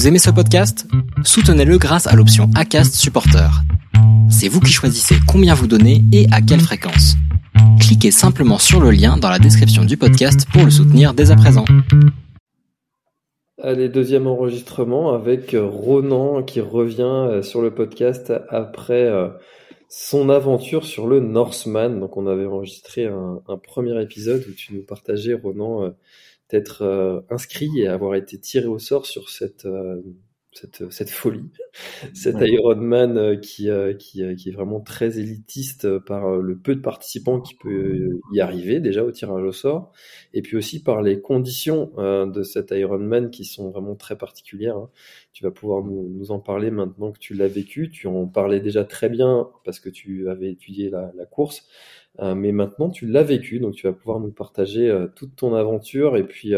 Vous aimez ce podcast? Soutenez-le grâce à l'option ACAST Supporter. C'est vous qui choisissez combien vous donnez et à quelle fréquence. Cliquez simplement sur le lien dans la description du podcast pour le soutenir dès à présent. Allez, deuxième enregistrement avec Ronan qui revient euh, sur le podcast après euh, son aventure sur le Norseman. Donc on avait enregistré un, premier épisode où tu nous partageais, Ronan, euh, d'être inscrit et avoir été tiré au sort sur cette cette, cette folie, cet Ironman euh, qui, euh, qui, euh, qui, est vraiment très élitiste par le peu de participants qui peut y arriver déjà au tirage au sort, et puis aussi par les conditions de cet Ironman qui sont vraiment très particulières. Hein. Tu vas pouvoir nous, nous, en parler maintenant que tu l'as vécu. Tu en parlais déjà très bien parce que tu avais étudié la, la course, mais maintenant tu l'as vécu, donc tu vas pouvoir nous partager toute ton aventure et puis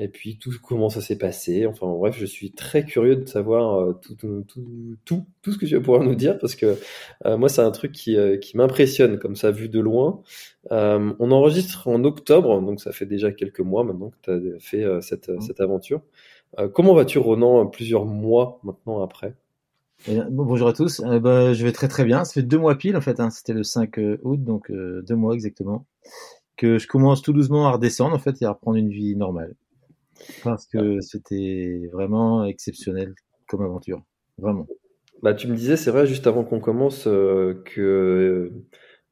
et puis tout comment ça s'est passé. Enfin bref, je suis très curieux de savoir euh, tout, tout, tout, tout, ce que tu vas pouvoir nous dire parce que euh, moi c'est un truc qui, euh, qui m'impressionne comme ça vu de loin. on enregistre en octobre, donc ça fait déjà quelques mois maintenant que tu as fait cette, mmh. cette aventure. comment vas-tu Ronan plusieurs mois maintenant après? Bonjour à tous, bah, je vais très très bien. Ça fait deux mois pile en fait, hein. c'était le 5 août, donc deux mois exactement, que je commence tout doucement à redescendre en fait et à reprendre une vie normale. Parce que c'était vraiment exceptionnel comme aventure. Vraiment. Bah, tu me disais, c'est vrai, juste avant qu'on commence, euh, que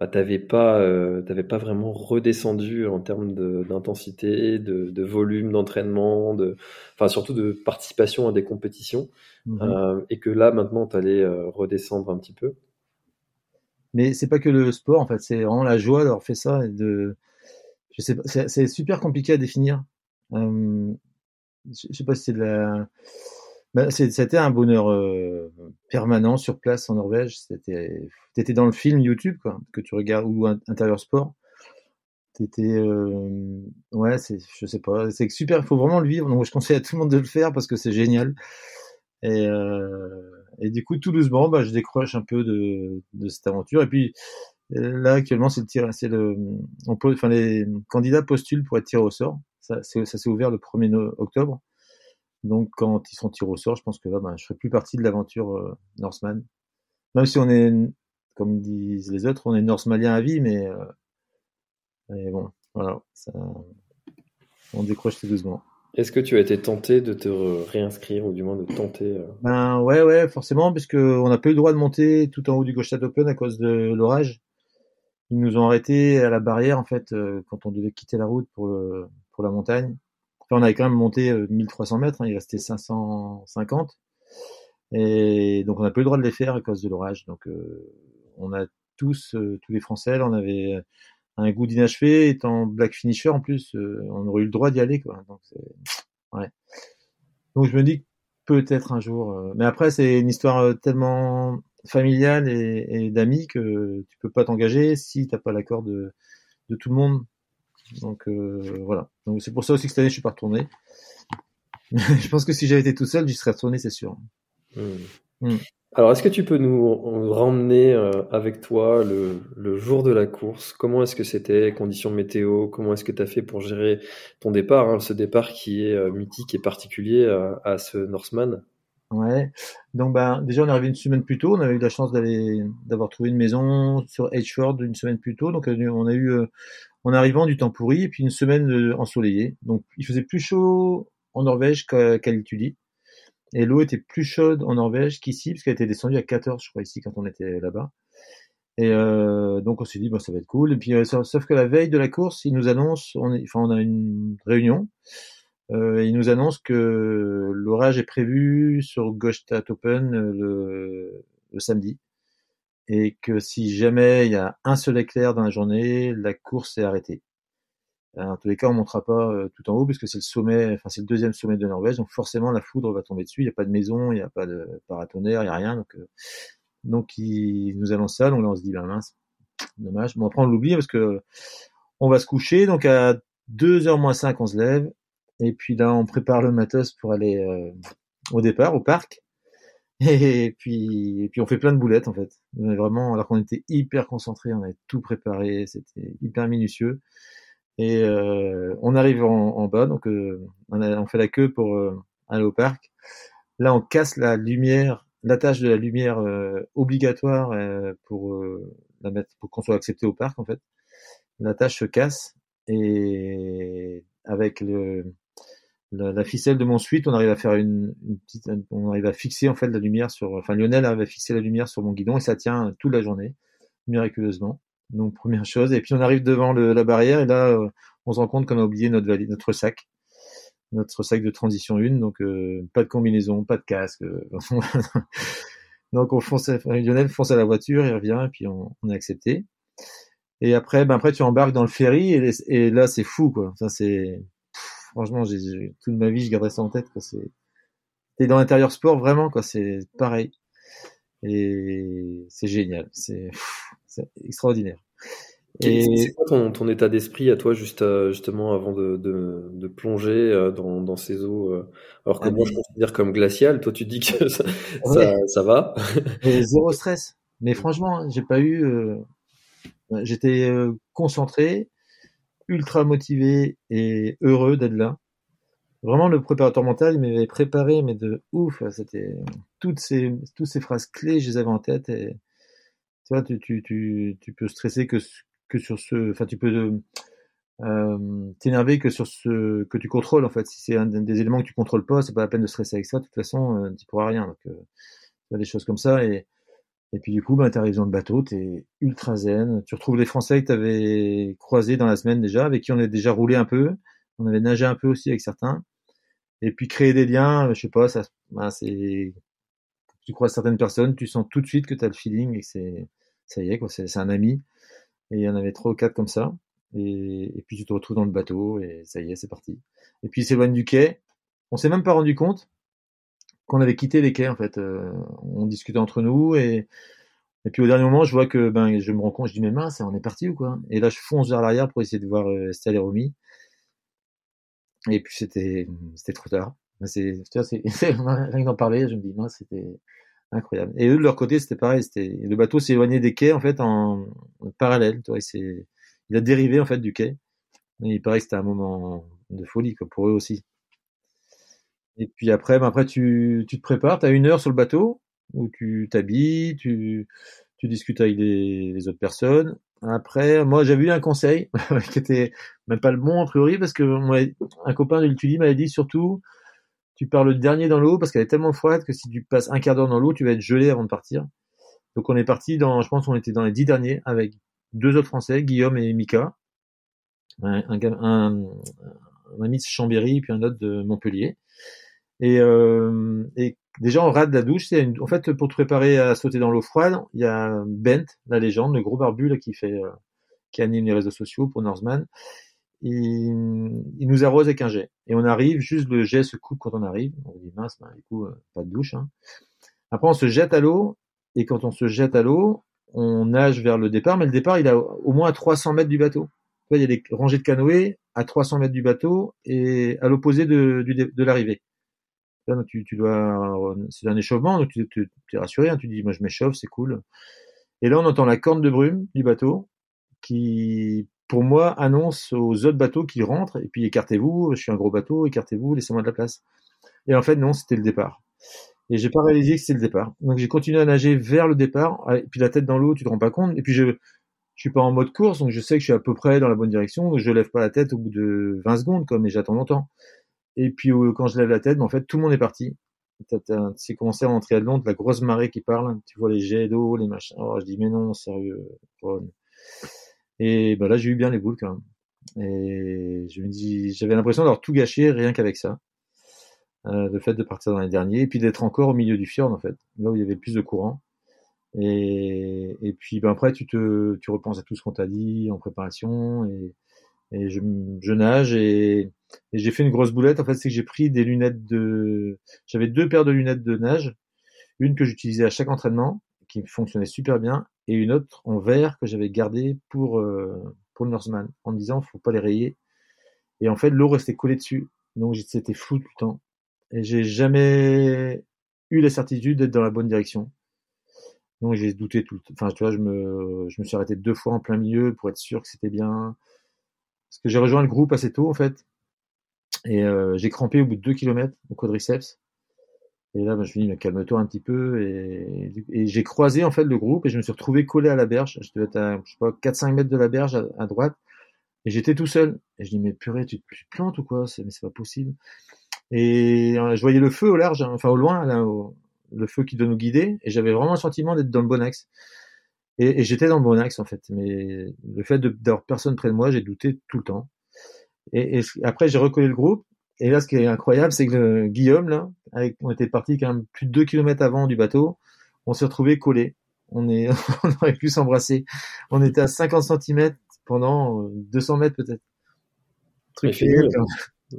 bah, tu n'avais pas, euh, pas vraiment redescendu en termes d'intensité, de, de, volume d'entraînement, de, enfin, surtout de participation à des compétitions. Mmh euh, et que là, maintenant, tu allais redescendre un petit peu. Mais c'est pas que le sport, en fait, c'est vraiment la joie d'avoir fait ça. Et de... Je sais c'est super compliqué à définir. Euh, je sais pas si c'est de la. Bah, c'était un bonheur euh, permanent sur place en Norvège. C'était, t'étais dans le film YouTube quoi, que tu regardes ou intérieur sport. T'étais, euh, ouais, c'est, je sais pas, c'est super. Il faut vraiment le vivre. Donc je conseille à tout le monde de le faire parce que c'est génial. Et, euh, et du coup, tout doucement, bah, je décroche un peu de, de cette aventure. Et puis là, actuellement, c'est le tir, c'est le, on peut, enfin les candidats postulent pour être tirés au sort. Ça, s'est ouvert le 1er octobre. Donc, quand ils sont tirés au sort, je pense que là, ben, je ferai plus partie de l'aventure euh, Norseman. Même si on est, comme disent les autres, on est Norsemalien à vie, mais, euh, bon, voilà, on décroche tout doucement. Est-ce que tu as été tenté de te réinscrire ou du moins de tenter euh? Ben ouais, ouais, forcément, puisque on n'a pas eu le droit de monter tout en haut du Gostad Open à cause de l'orage. Ils nous ont arrêtés à la barrière en fait quand on devait quitter la route pour le, pour la montagne. On avait quand même monté 1300 euh, mètres, hein, il restait 550. Et donc on n'a pas eu le droit de les faire à cause de l'orage. Donc euh, on a tous, euh, tous les Français, on avait un goût d'inachevé, étant black finisher en plus, on aurait eu le droit d'y aller. Quoi. Donc, ouais. donc je me dis peut-être un jour. mais après c'est une histoire tellement familiale et, d'amis que tu peux pas t'engager si t'as pas l'accord de tout le monde. Donc euh, voilà. Donc c'est pour ça aussi que cette année je suis pas retourné. je pense que si j'avais été tout seul, j'y serais retourné, c'est sûr. Hmm. Hmm. Alors, est-ce que tu peux nous ramener euh, avec toi le, le, jour de la course? Comment est-ce que c'était? Conditions météo? Comment est-ce que tu as fait pour gérer ton départ hein, Ce départ qui est euh, mythique et particulier à, à ce Norseman? Ouais. Donc, ben, déjà, on est arrivé une semaine plus tôt. On avait eu la chance d'aller, d'avoir trouvé une maison sur Edgeford une semaine plus tôt. Donc, on a eu, en arrivant du temps pourri et puis une semaine euh, ensoleillée. Donc il faisait plus chaud en Norvège qu'à qu Et l'eau était plus chaude en Norvège qu'ici, parce qu'elle était descendue à 14, je crois, ici, quand on était là-bas. Et euh, donc on s'est dit, bon, ça va être cool. Et puis, euh, sauf que la veille de la course, ils nous annoncent, on, enfin, on a une réunion, euh, ils nous annoncent que l'orage est prévu sur Gostad Open le samedi et que si jamais il y a un seul éclair dans la journée, la course est arrêtée. Euh, en tous les cas, on montera pas euh, tout en haut puisque c'est le sommet, enfin c'est le deuxième sommet de Norvège, donc forcément la foudre va tomber dessus. Il n'y a pas de maison, il n'y a pas de paratonnerre, il n'y a rien. Donc, euh, donc nous annoncent ça. Donc là, on se dit, ben mince, dommage. Bon après on l'oublie parce que on va se coucher. Donc à 2h moins 5, on se lève. Et puis là, on prépare le matos pour aller au départ, au parc. Et puis, et puis on fait plein de boulettes en fait. Vraiment, alors qu'on était hyper concentré, on avait tout préparé, c'était hyper minutieux. Et euh, on arrive en, bas, donc euh, on, a, on, fait la queue pour euh, aller au parc. Là, on casse la lumière, l'attache de la lumière euh, obligatoire euh, pour la mettre, pour qu'on soit accepté au parc en fait. L'attache se casse et avec le la, ficelle de mon suite, on arrive à faire une, une, petite, on arrive à fixer en fait la lumière sur, enfin Lionel arrive à fixer la lumière sur mon guidon et ça tient toute la journée, miraculeusement. Donc première chose, et puis on arrive devant le, la barrière et là on se rend compte qu'on a oublié notre notre sac notre sac de transition 1, donc euh, pas de combinaison, pas de casque. Euh, donc on fonce, Lionel fonce à la voiture, il revient et puis on, on est accepté. Et après, ben après tu embarques dans le ferry et là c'est fou quoi. Ça c'est franchement, j'ai, toute ma vie je garderai ça en tête quoi. C'est t'es dans l'intérieur sport vraiment quoi. C'est pareil et c'est génial. C'est extraordinaire. C'est quoi ton, ton état d'esprit à toi juste euh, justement avant de, de, de plonger euh, dans, dans, ces eaux euh, alors que ah, moi je considère comme glacial, toi tu dis que ça, ça, ça, va Zéro stress. Mais franchement, j'ai pas eu. J'étais concentré, ultra motivé et heureux d'être là. Vraiment, le préparateur mental, il m'avait préparé, mais de ouf. C'était toutes ces toutes ces phrases clés, je les avais en tête. Et tu vois, tu, tu, tu, peux stresser que que sur ce, enfin tu peux euh, t'énerver que sur ce que tu contrôles en fait. Si c'est un des éléments que tu contrôles pas, c'est pas la peine de stresser avec ça. De toute façon, euh, tu pourras rien. Donc, euh, des choses comme ça et et puis du coup, ben, tu arrives dans le bateau, tu es ultra zen. Tu retrouves les Français que tu avais croisés dans la semaine déjà, avec qui on avait déjà roulé un peu. On avait nagé un peu aussi avec certains. Et puis créer des liens, je sais pas, ça, ben, c'est, tu croises certaines personnes, tu sens tout de suite que tu as le feeling et que c'est, ça y est, quoi, c'est un ami. Et il y en avait trois ou quatre comme ça. Et, et, puis tu te retrouves dans le bateau et ça y est, c'est parti. Et puis il s'éloigne du quai. On s'est même pas rendu compte qu'on avait quitté les quais en fait. Euh, on discutait entre nous et puis au dernier moment, je vois que ben je me rends compte, je dis mais mince, on est parti ou quoi? Et là, je fonce vers l'arrière pour essayer de voir euh, Estelle et Romy. Et puis c'était c'était trop tard. Vois, c'est rien d'en parler, je me dis mince, c'était incroyable. Et eux de leur côté, c'était pareil. C'était le bateau s'est éloigné des quais en fait en, parallèle. Tu vois, il, il a dérivé en fait du quai. Il paraît que c'était un moment de folie pour eux aussi. Et puis après, ben après tu, tu te prépares. Tu as une heure sur le bateau où tu t'habilles, tu, tu discutes avec les, les, autres personnes. Après, moi j'avais eu un conseil qui était même pas le bon a priori parce que moi, un copain de l'étudiant m'avait dit surtout tu pars le dernier dans l'eau parce qu'elle est tellement froide que si tu passes un quart d'heure dans l'eau, tu vas être gelé avant de partir. Donc on est parti dans, je pense qu'on était dans les dix derniers avec deux autres Français, Guillaume et Mika, un, un, ami de Chambéry puis un autre de Montpellier. Et, euh, et déjà on rate la douche. C'est en fait pour te préparer à sauter dans l'eau froide, il y a Bent, la légende, le gros barbu là, qui fait, euh, qui anime les réseaux sociaux pour Norseman il, il, nous arrose avec un jet. Et on arrive, juste le jet se coupe quand on arrive. On dit mince, ben, du coup, euh, pas de douche. Hein. Après, on se jette à l'eau. Et quand on se jette à l'eau, on nage vers le départ. Mais le départ, il est au moins à 300 mètres du bateau. Il y a des rangées de canoës à 300 mètres du bateau et à l'opposé de, de l'arrivée. Tu, dois, c'est un échauffement, donc tu, es rassuré. Hein, tu dis, moi je m'échauffe, c'est cool. Et là, on entend la corne de brume du bateau qui pour moi, annonce aux autres bateaux qui rentrent, et puis écartez-vous, je suis un gros bateau, écartez-vous, laissez-moi de la place. Et en fait, non, c'était le départ. Et j'ai pas réalisé que c'était le départ. Donc j'ai continué à nager vers le départ, et puis la tête dans l'eau, tu te rends pas compte, et puis je, je suis pas en mode course, donc je sais que je suis à peu près dans la bonne direction, donc je lève pas la tête au bout de 20 secondes, comme, j'attends longtemps. Et puis euh, quand je lève la tête, ben, en fait, tout le monde est parti. C'est commencé à rentrer à de la grosse marée qui parle, tu vois les jets d'eau, les machins. Oh, je dis, mais non, sérieux. Et bah là, j'ai eu bien les boules quand même. Et je me dis, j'avais l'impression d'avoir tout gâché rien qu'avec ça. Euh, le fait de partir dans les derniers, et puis d'être encore au milieu du fjord en fait, là où il y avait plus de courant. Et, et puis ben après, tu te, tu repenses à tout ce qu'on t'a dit en préparation, et, et je, je nage et, et j'ai fait une grosse boulette. En fait, c'est que j'ai pris des lunettes de, j'avais deux paires de lunettes de nage, une que j'utilisais à chaque entraînement, qui fonctionnait super bien, et une autre en vert que j'avais gardée pour, euh, pour le Norseman, en disant faut pas les rayer. Et en fait, l'eau restait collée dessus, donc c'était flou tout le temps. Et j'ai jamais eu la certitude d'être dans la bonne direction. Donc j'ai douté tout le temps. Enfin, tu vois, je me, je me suis arrêté deux fois en plein milieu pour être sûr que c'était bien. Parce que j'ai rejoint le groupe assez tôt, en fait. Et euh, j'ai crampé au bout de deux kilomètres au quadriceps. Et là, ben, je me dis, mais calme-toi un petit peu. Et, et j'ai croisé en fait le groupe et je me suis retrouvé collé à la berge. Je devais être à, je sais pas, 4-5 mètres de la berge à, droite. Et j'étais tout seul. Et je dis, mais purée, tu, te plantes ou quoi? Mais c'est pas possible. Et euh, je voyais le feu au large, hein, enfin au loin, là, le feu qui doit nous guider. Et j'avais vraiment le sentiment d'être dans le bon axe. Et, et j'étais dans le bon axe en fait. Mais le fait d'avoir personne près de moi, j'ai douté tout le temps. Et, et après, j'ai recollé le groupe. Et là, ce qui est incroyable, c'est que Guillaume, là, avec, on était parti quand même plus de 2 km avant du bateau, on s'est retrouvé collés. On, est, on aurait pu s'embrasser. On était à 50 cm pendant 200 mètres peut-être. Truc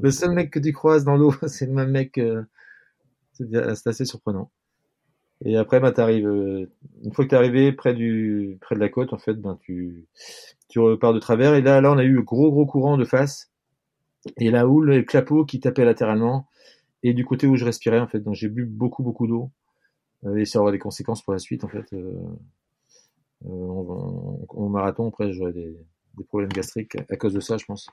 Le seul mec que tu croises dans l'eau, c'est le même mec. Euh, c'est assez surprenant. Et après, bah, t'arrives, euh, une fois que t'es arrivé près du, près de la côte, en fait, ben, tu, tu repars de travers. Et là, là, on a eu le gros, gros courant de face. Et la houle le clapot qui tapait latéralement. Et du côté où je respirais, en fait. Donc, j'ai bu beaucoup, beaucoup d'eau. Euh, et ça aura des conséquences pour la suite, en fait. Euh, euh, marathon, après, j'aurais des, des problèmes gastriques à cause de ça, je pense.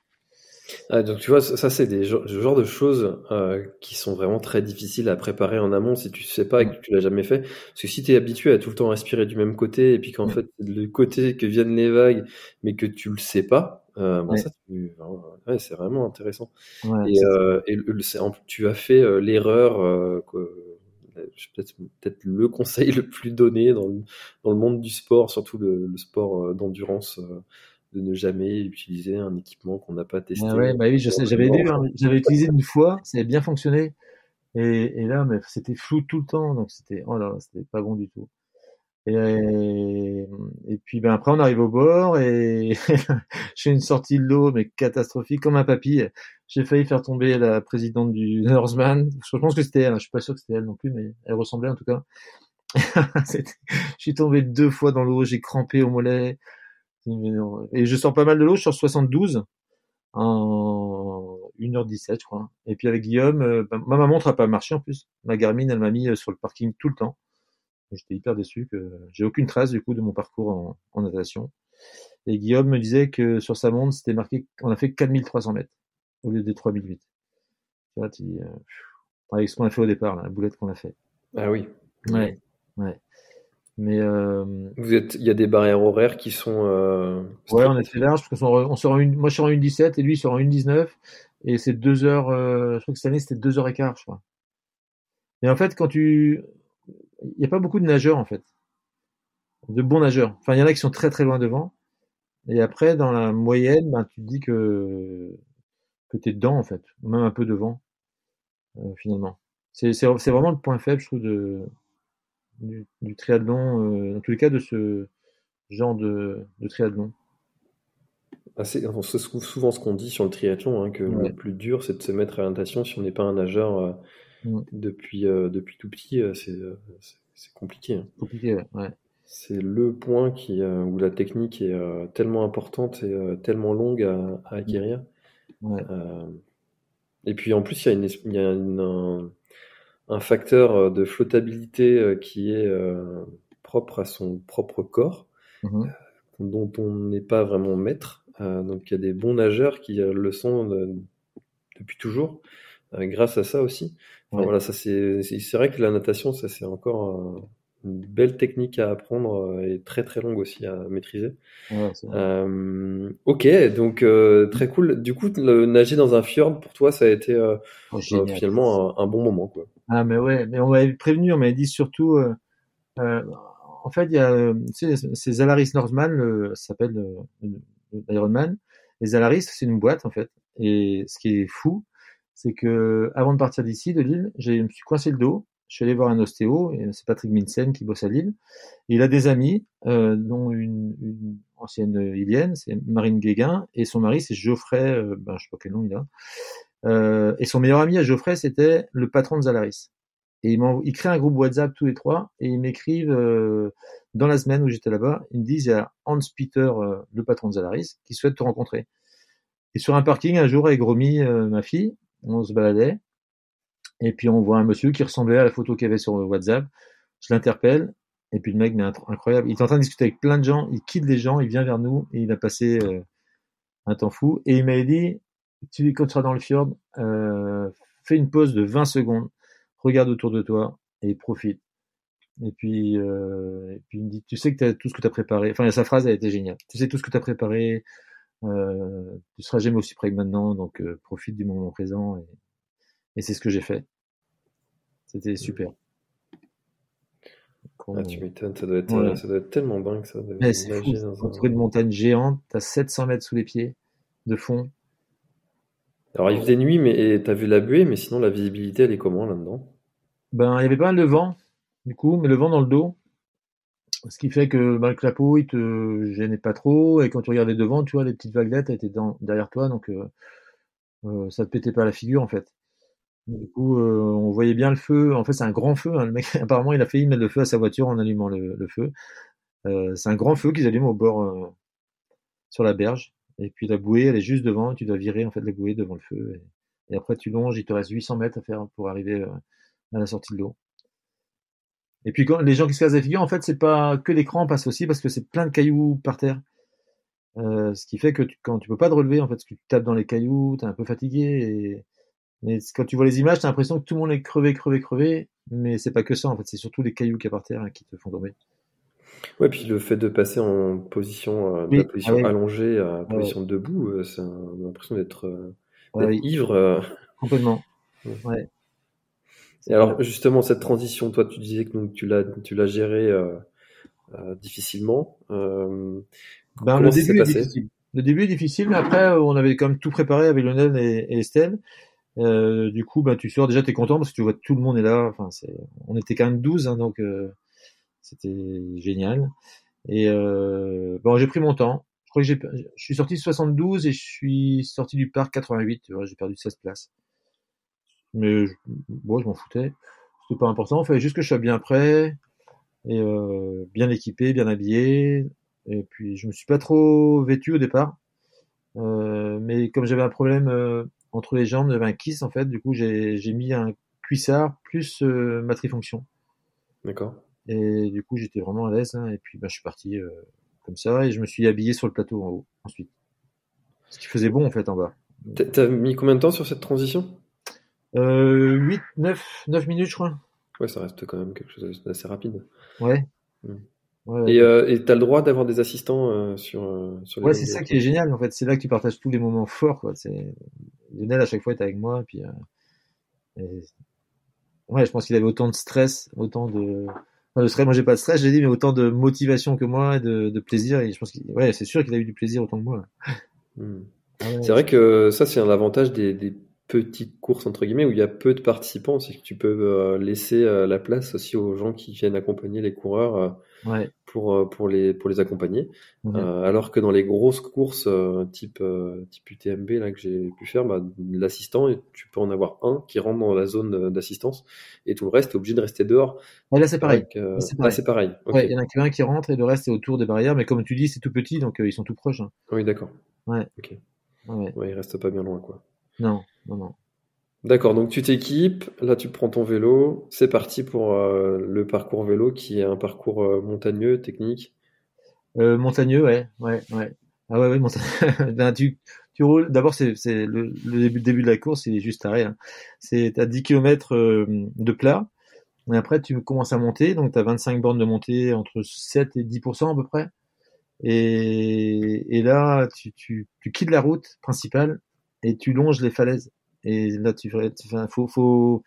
Ah, donc tu vois, ça c'est des genres, genre de choses euh, qui sont vraiment très difficiles à préparer en amont si tu sais pas et que tu l'as jamais fait. Parce que si tu es habitué à tout le temps respirer du même côté et puis qu'en fait le côté que viennent les vagues mais que tu le sais pas, euh, bon, ça ouais, c'est vraiment intéressant. et, euh, et le, tu as fait l'erreur peut-être peut-être le conseil le plus donné dans le, dans le monde du sport, surtout le, le sport d'endurance de ne jamais utiliser un équipement qu'on n'a pas testé. Ah ouais, bah oui, je sais, j'avais lu, hein, j'avais utilisé une fois, ça avait bien fonctionné. Et, et là, mais c'était flou tout le temps, donc c'était, oh là, c'était pas bon du tout. Et, et puis ben après on arrive au bord et j'ai une sortie de l'eau mais catastrophique comme un papy. J'ai failli faire tomber la présidente du Norseman. Je pense que c'était elle, je suis pas sûr que c'était elle non plus, mais elle ressemblait en tout cas. je suis tombé deux fois dans l'eau, j'ai crampé au mollet. Et je sors pas mal de l'eau, je sors 72 en 1h17, je crois. Et puis avec Guillaume, euh, bah, ma montre a pas marché en plus. Ma Garmin, elle m'a mis euh, sur le parking tout le temps. J'étais hyper déçu que j'ai aucune trace du coup de mon parcours en, en, natation. Et Guillaume me disait que sur sa montre, c'était marqué, on a fait 4300 mètres au lieu des 3008. Tu vois, tu, euh, avec ce qu'on a fait au départ, la boulette qu'on a fait. Ah oui. Ouais, ouais. Mais euh, vous êtes, il y a des barrières horaires qui sont. Euh, ouais, on est très large parce qu'on on sort une, moi je suis en 1,17 et lui il sort en 1,19 et c'est deux heures. Euh, je crois que cette année c'était deux heures et quart, je crois. Et en fait, quand tu, il n'y a pas beaucoup de nageurs en fait, de bons nageurs. Enfin, il y en a qui sont très très loin devant. Et après, dans la moyenne, ben, tu te dis que que t'es dedans en fait, même un peu devant euh, finalement. C'est c'est vraiment le point faible, je trouve de du, du triathlon, euh, en tous les cas de ce genre de, de triathlon ah, C'est souvent ce qu'on dit sur le triathlon, hein, que le plus dur c'est de se mettre à la natation si on n'est pas un nageur euh, depuis, euh, depuis tout petit, c'est compliqué. Hein. Compliqué, ouais. C'est le point qui, où la technique est tellement importante et tellement longue à, à acquérir. Et puis en plus, il y a, une, il y a une, un facteur euh, de flottabilité euh, qui est euh, propre à son propre corps, mmh dont on n'est pas vraiment maître. donc il y a des bons nageurs qui le sont depuis toujours, grâce à ça aussi. voilà, ça c'est c'est vrai que la natation, ça c'est encore une belle technique à apprendre et très très longue aussi à maîtriser. euh, ok, donc très cool. Du coup, le, nager dans un fjord pour toi, ça a été oh, finalement un, un, bon moment, quoi. Ah, mais ouais, mais on m'avait prévenu, on m'avait dit surtout, euh, euh, en fait, il y a, tu sais, c'est Zalaris Northman, ça s'appelle l'Ironman. Et Zalaris, c'est une boîte, en fait. Et ce qui est fou, c'est que avant de partir d'ici, de Lille, je me suis coincé le dos. Je suis allé voir un ostéo, c'est Patrick Minsen qui bosse à Lille. il a des amis, euh, dont une, une ancienne ilienne, c'est Marine Guéguin, et son mari, c'est Geoffrey, euh, ben, je sais pas quel nom il a. Euh, et son meilleur ami à Geoffrey, c'était le patron de Zalaris. Et ils, ils créent un groupe WhatsApp tous les trois et ils m'écrivent euh, dans la semaine où j'étais là-bas, ils me disent il y a Hans Peter, euh, le patron de Zalaris, qui souhaite te rencontrer. Et sur un parking, un jour avec Romy, ma fille, on se baladait et puis on voit un monsieur qui ressemblait à la photo qu'il y avait sur WhatsApp. Je l'interpelle et puis le mec, mais incroyable, il est en train de discuter avec plein de gens, il quitte les gens, il vient vers nous et il a passé un temps fou. Et il m'a dit tu, quand tu seras dans le fjord, euh, fais une pause de 20 secondes, regarde autour de toi et profite. Et puis, euh, puis il me dit, tu sais que tu tout ce que tu as préparé. Enfin, sa phrase, elle était géniale. Tu sais tout ce que tu as préparé. Euh, tu seras jamais aussi près que maintenant, donc euh, profite du moment présent. Et c'est ce que j'ai fait. C'était super. Ah, tu m'étonnes, ça, doit être, ça doit être tellement dingue ça. De c'est fou, une montagne géante, t'as 700 mètres sous les pieds de fond. Alors il faisait nuit, mais t'as vu la buée, mais sinon la visibilité elle est comment là-dedans? Ben il y avait pas mal de vent, du coup, mais le vent dans le dos. Ce qui fait que ben, le clapot il te gênait pas trop, et quand tu regardais devant, tu vois, les petites vaguelettes étaient dans, derrière toi, donc euh, euh, ça te pétait pas la figure en fait. Du coup, euh, on voyait bien le feu. En fait, c'est un grand feu. Hein. Le mec, apparemment, il a failli mettre le feu à sa voiture en allumant le, feu. Euh, c'est un grand feu qu'ils allument au bord euh, sur la berge. Et puis la bouée, elle est juste devant. tu dois virer en fait la bouée devant le feu. Et, après, tu longes. Il te reste 800 mètres à faire pour arriver à la sortie de l'eau. Et puis quand les gens qui se cassent la figure, en fait, c'est pas que l'écran passe aussi parce que c'est plein de cailloux par terre. ce qui fait que quand tu peux pas te relever, en fait, parce que tu tapes dans les cailloux, tu es un peu fatigué mais quand tu vois les images, t'as l'impression que tout le monde est crevé, crevé, crevé. Mais c'est pas que ça, en fait. C'est surtout les cailloux qui y par terre hein, qui te font tomber. Ouais, puis le fait de passer en position, euh, de la position ah allongée à position debout, euh, c'est l'impression d'être euh, ivre. Complètement. Ouais. Et alors, justement, cette transition, toi, tu disais que donc, tu l'as, tu l'as gérée difficilement. Ben, le début est difficile. Le début est difficile, mais après, on avait quand même tout préparé avec Lionel et, et Estelle. Euh, du coup, bah, tu sors déjà, t'es content parce que tu vois tout le monde est là. Enfin, on était quand même 12, hein, donc euh, c'était génial. Et euh, bon, j'ai pris mon temps. Je crois que j'ai, je suis sorti de 72 et je suis sorti du parc 88. Tu vois, j'ai perdu 16 places. Mais bon, je m'en foutais. C'était pas important. Il fallait juste que je sois bien prêt et euh, bien équipé, bien habillé. Et puis, je me suis pas trop vêtu au départ. Euh, mais comme j'avais un problème euh, entre les jambes, j'avais un kiss en fait. Du coup, j'ai mis un cuissard plus euh, ma trifonction. D'accord. Et du coup, j'étais vraiment à l'aise. Hein, et puis, bah, je suis parti euh, comme ça et je me suis habillé sur le plateau en haut ensuite. Ce qui faisait bon en fait en bas. T'as mis combien de temps sur cette transition? Euh, 8, 9, 9 minutes, je crois. Ouais, ça reste quand même quelque chose d'assez rapide. Ouais. Et euh, tu as le droit d'avoir des assistants euh, sur, euh, sur les Ouais, c'est ça qui est génial en fait. C'est là que tu partages tous les moments forts. Quoi. Lionel à chaque fois est avec moi. Puis, euh, Ouais, je pense qu'il avait autant de stress, autant de. Enfin, de stress, moi j'ai pas de stress, j'ai dit, mais autant de motivation que moi et de, de plaisir. Et je pense qu'il... ouais, c'est sûr qu'il a eu du plaisir autant que moi. Hmm. Ah c'est vrai que ça, c'est un avantage des, des petite course entre guillemets où il y a peu de participants, c'est que tu peux euh, laisser la place aussi aux gens qui viennent accompagner les coureurs euh, pour pour les pour les accompagner. Mhm. alors que dans les grosses courses type type UTMB là que j'ai pu faire, bah, l'assistant tu peux en avoir un qui rentre dans la zone d'assistance et tout le reste est obligé de rester dehors. là c'est pareil. c'est pareil. il y en a qu'un qui rentre et le reste est autour des barrières, mais comme tu dis c'est tout petit donc ils sont tout proches. Hein. Oui d'accord. Ouais. Ok. Ouais. ouais, il reste pas bien loin quoi. Non, non, non. D'accord, donc tu t'équipes, là tu prends ton vélo, c'est parti pour euh, le parcours vélo qui est un parcours euh, montagneux, technique. Euh, montagneux, ouais, ouais, ouais. Ah ouais, ouais, montagneux. ben, tu, tu roules. D'abord, c'est, c'est le, début, début, de la course, il est juste arrêt. C'est à 10 km de plat. Et après, tu commences à monter, donc tu as 25 bornes de montée entre 7 et 10% à peu près. Et, et là, tu, tu, tu quittes la route principale et tu longes les falaises. Et là, tu enfin, faut, faut,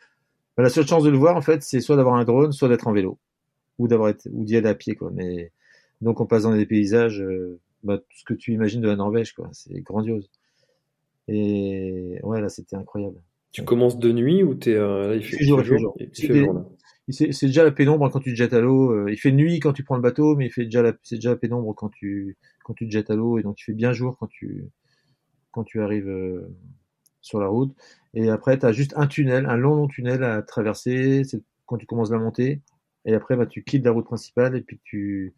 la seule chance de le voir, en fait, c'est soit d'avoir un drone, soit d'être en vélo. Ou d'avoir ou d'y aller à pied, quoi. Mais, donc, on passe dans des paysages, euh, bah, tout ce que tu imagines de la Norvège, quoi. C'est grandiose. Et, ouais, là, c'était incroyable. Tu commences de nuit ou t'es, euh, là, il fait, jour, jour. C'est déjà la pénombre quand tu te jettes à l'eau. Euh, il fait nuit quand tu prends le bateau, mais il fait déjà la, c'est déjà la pénombre quand tu, quand tu te jettes à l'eau. Et donc, il fait bien jour quand tu, quand tu arrives euh, sur la route. Et après, tu as juste un tunnel, un long, long tunnel à traverser. C'est quand tu commences la montée. Et après, bah, tu quittes la route principale et puis tu,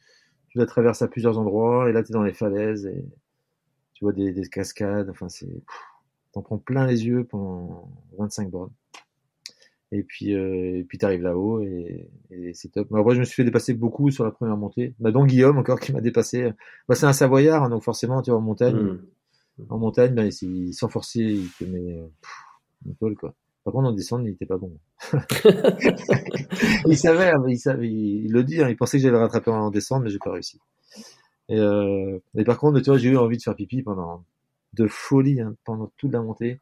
tu la traverses à plusieurs endroits. Et là, tu es dans les falaises et tu vois des, des cascades. Enfin, c'est, t'en prends plein les yeux pendant 25 bornes. Et puis, euh, et puis t'arrives là-haut et, c'est top. Mais après, je me suis fait dépasser beaucoup sur la première montée. Bah, dont Guillaume encore qui m'a dépassé. Bah, c'est un Savoyard, hein, donc forcément, tu vois, en montagne, hmm. En montagne, ben, sans forcer, il te met une quoi. Par contre, en descente, il était pas bon. il savait, il savait, il, le dit, hein, il pensait que j'allais le rattraper en descente, mais j'ai pas réussi. Et, euh, et par contre, tu vois, j'ai eu envie de faire pipi pendant de folie hein, pendant toute la montée.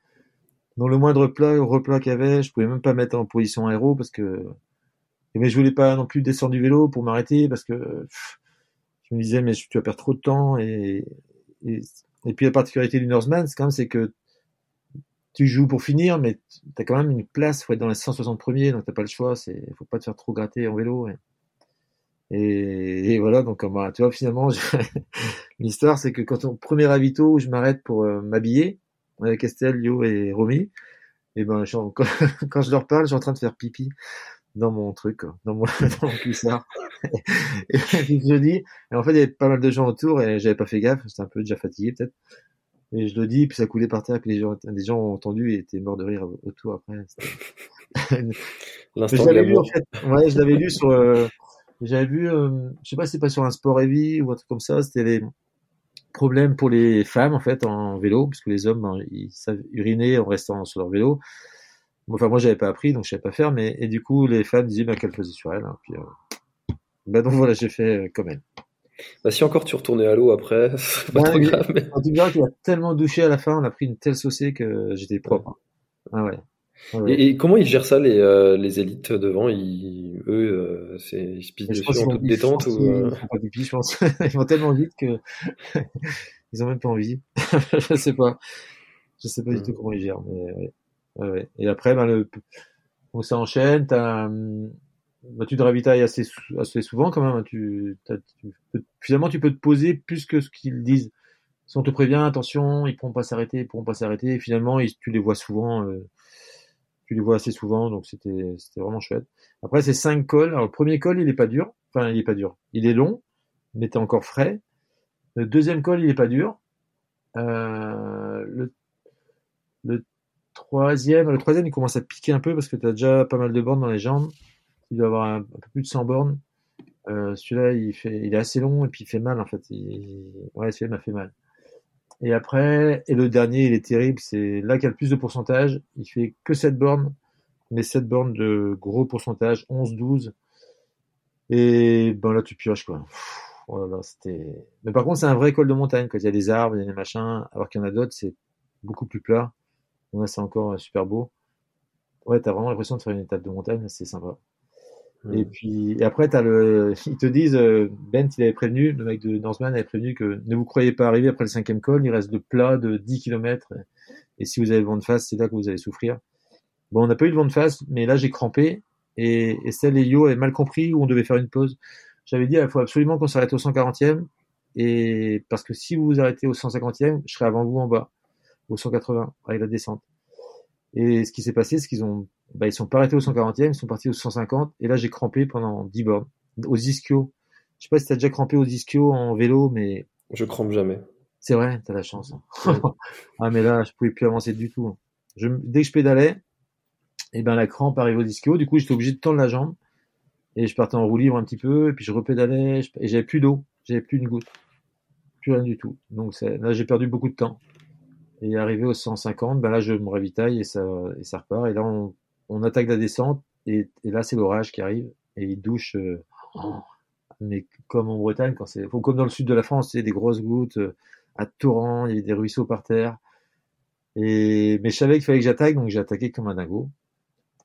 Dans le moindre plat, replat qu'il y avait, je pouvais même pas mettre en position aéro parce que mais je voulais pas non plus descendre du vélo pour m'arrêter parce que je me disais mais tu vas perdre trop de temps et, et, et puis la particularité du Norseman c'est quand même c'est que tu joues pour finir mais tu as quand même une place faut être dans les 160 premiers donc t'as pas le choix c'est faut pas te faire trop gratter en vélo et, voilà donc bah, tu vois finalement l'histoire c'est que quand on premier ravito je m'arrête pour euh, m'habiller avec Estelle, Yo et Romy et ben quand, quand je leur parle je suis en train de faire pipi dans mon truc, dans mon, dans mon cuissard. et je dis, et en fait, il y avait pas mal de gens autour et j'avais pas fait gaffe, j'étais un peu déjà fatigué peut-être. Et je le dis, puis ça coulait par terre, puis les gens, les gens ont entendu et étaient morts de rire autour après. je l'avais lu, en fait. Ouais, je l'avais lu sur, euh, j'avais vu, euh, je sais pas si c'est pas sur un sport heavy ou un truc comme ça, c'était les problèmes pour les femmes, en fait, en vélo, puisque les hommes, ben, ils savent uriner en restant sur leur vélo. Enfin, moi, j'avais pas appris, donc je savais pas faire, mais, et du coup, les fans disaient, bah, qu'elle faisait sur elle, hein, puis, euh... bah, donc voilà, j'ai fait euh, comme elle. Bah, si encore tu retournais à l'eau après, c'est pas trop grave. Mais... En tout cas, tu as tellement douché à la fin, on a pris une telle saucée que j'étais propre. Ah ouais. Ah ouais. Et, et, comment ils gèrent ça, les, euh, les élites devant? Ils, Eux, euh, c'est, ils se pissent dessus en toute détente ou. Ils font pas du pis, je pense. ils vont tellement vite que ils ont même pas envie. je sais pas. Je sais pas du tout comment ils gèrent, mais ouais. Ouais, ouais. Et après, ben, le, bon, ça enchaîne. T'as, bah, tu te ravitailles assez, souvent quand même. Hein. Finalement, tu peux te poser plus que ce qu'ils disent. Si on te prévient, attention, ils pourront pas s'arrêter, ils pourront pas s'arrêter. Finalement, tu les vois souvent. Euh, tu les vois assez souvent, donc c'était, vraiment chouette. Après, c'est cinq cols. Alors, le premier col, il est pas dur. Enfin, il est pas dur. Il est long, mais t'es encore frais. Le deuxième col, il est pas dur. Euh, le, troisième, le troisième, il commence à piquer un peu parce que tu as déjà pas mal de bornes dans les jambes. Il doit avoir un, peu plus de 100 bornes. Euh, celui-là, il est assez long et puis il fait mal en fait. Ouais, celui-là m'a fait mal. Et après, et le dernier, il est terrible. C'est là qu'il a le plus de pourcentage. Il fait que 7 bornes, mais 7 bornes de gros pourcentage, 11, 12. Et ben là, tu pioches quoi. Oh là là, c'était. Mais par contre, c'est un vrai col de montagne. Quand il y a des arbres, il y a des machins, alors qu'il y en a d'autres, c'est beaucoup plus plat. Ouais, c'est encore euh, super beau. Ouais, t'as vraiment l'impression de faire une étape de montagne, c'est sympa. Et puis, après, t'as le, ils te disent, euh, Bent, il avait prévenu, le mec de Norseman avait prévenu que ne vous croyez pas arriver après le cinquième col, il reste de plat de 10 km. Et si vous avez le vent de face, c'est là que vous allez souffrir. Bon, on n'a pas eu le vent de face, mais là, j'ai crampé. Et, et celle et Yo avaient mal compris où on devait faire une pause. J'avais dit, il faut absolument qu'on s'arrête au 140e. Et parce que si vous vous arrêtez au 150e, je serai avant vous en bas au 180 avec la descente. Et ce qui s'est passé, c'est qu'ils ont, bah, ils sont pas arrêtés au 140e, ils sont partis au 150. Et là, j'ai crampé pendant 10 bornes aux ischios. Je sais pas si t'as déjà crampé aux ischios en vélo, mais je crampe jamais. C'est vrai, t'as la chance. Hein. ah mais là, je pouvais plus avancer du tout. Je, dès que je pédalais, et eh ben la crampe arrive aux ischios. Du coup, j'étais obligé de tendre la jambe et je partais en roue libre un petit peu. Et puis je repédalais et j'avais plus d'eau, j'avais plus une goutte, plus rien du tout. Donc là, j'ai perdu beaucoup de temps. Et arrivé au 150, ben là, je me ravitaille et ça, et ça repart. Et là, on, on attaque la descente. Et, et là, c'est l'orage qui arrive. Et il douche, euh, mais comme en Bretagne, quand c'est, comme dans le sud de la France, c'est des grosses gouttes euh, à torrent, il y a des ruisseaux par terre. Et, mais je savais qu'il fallait que j'attaque, donc j'ai attaqué comme un dingo.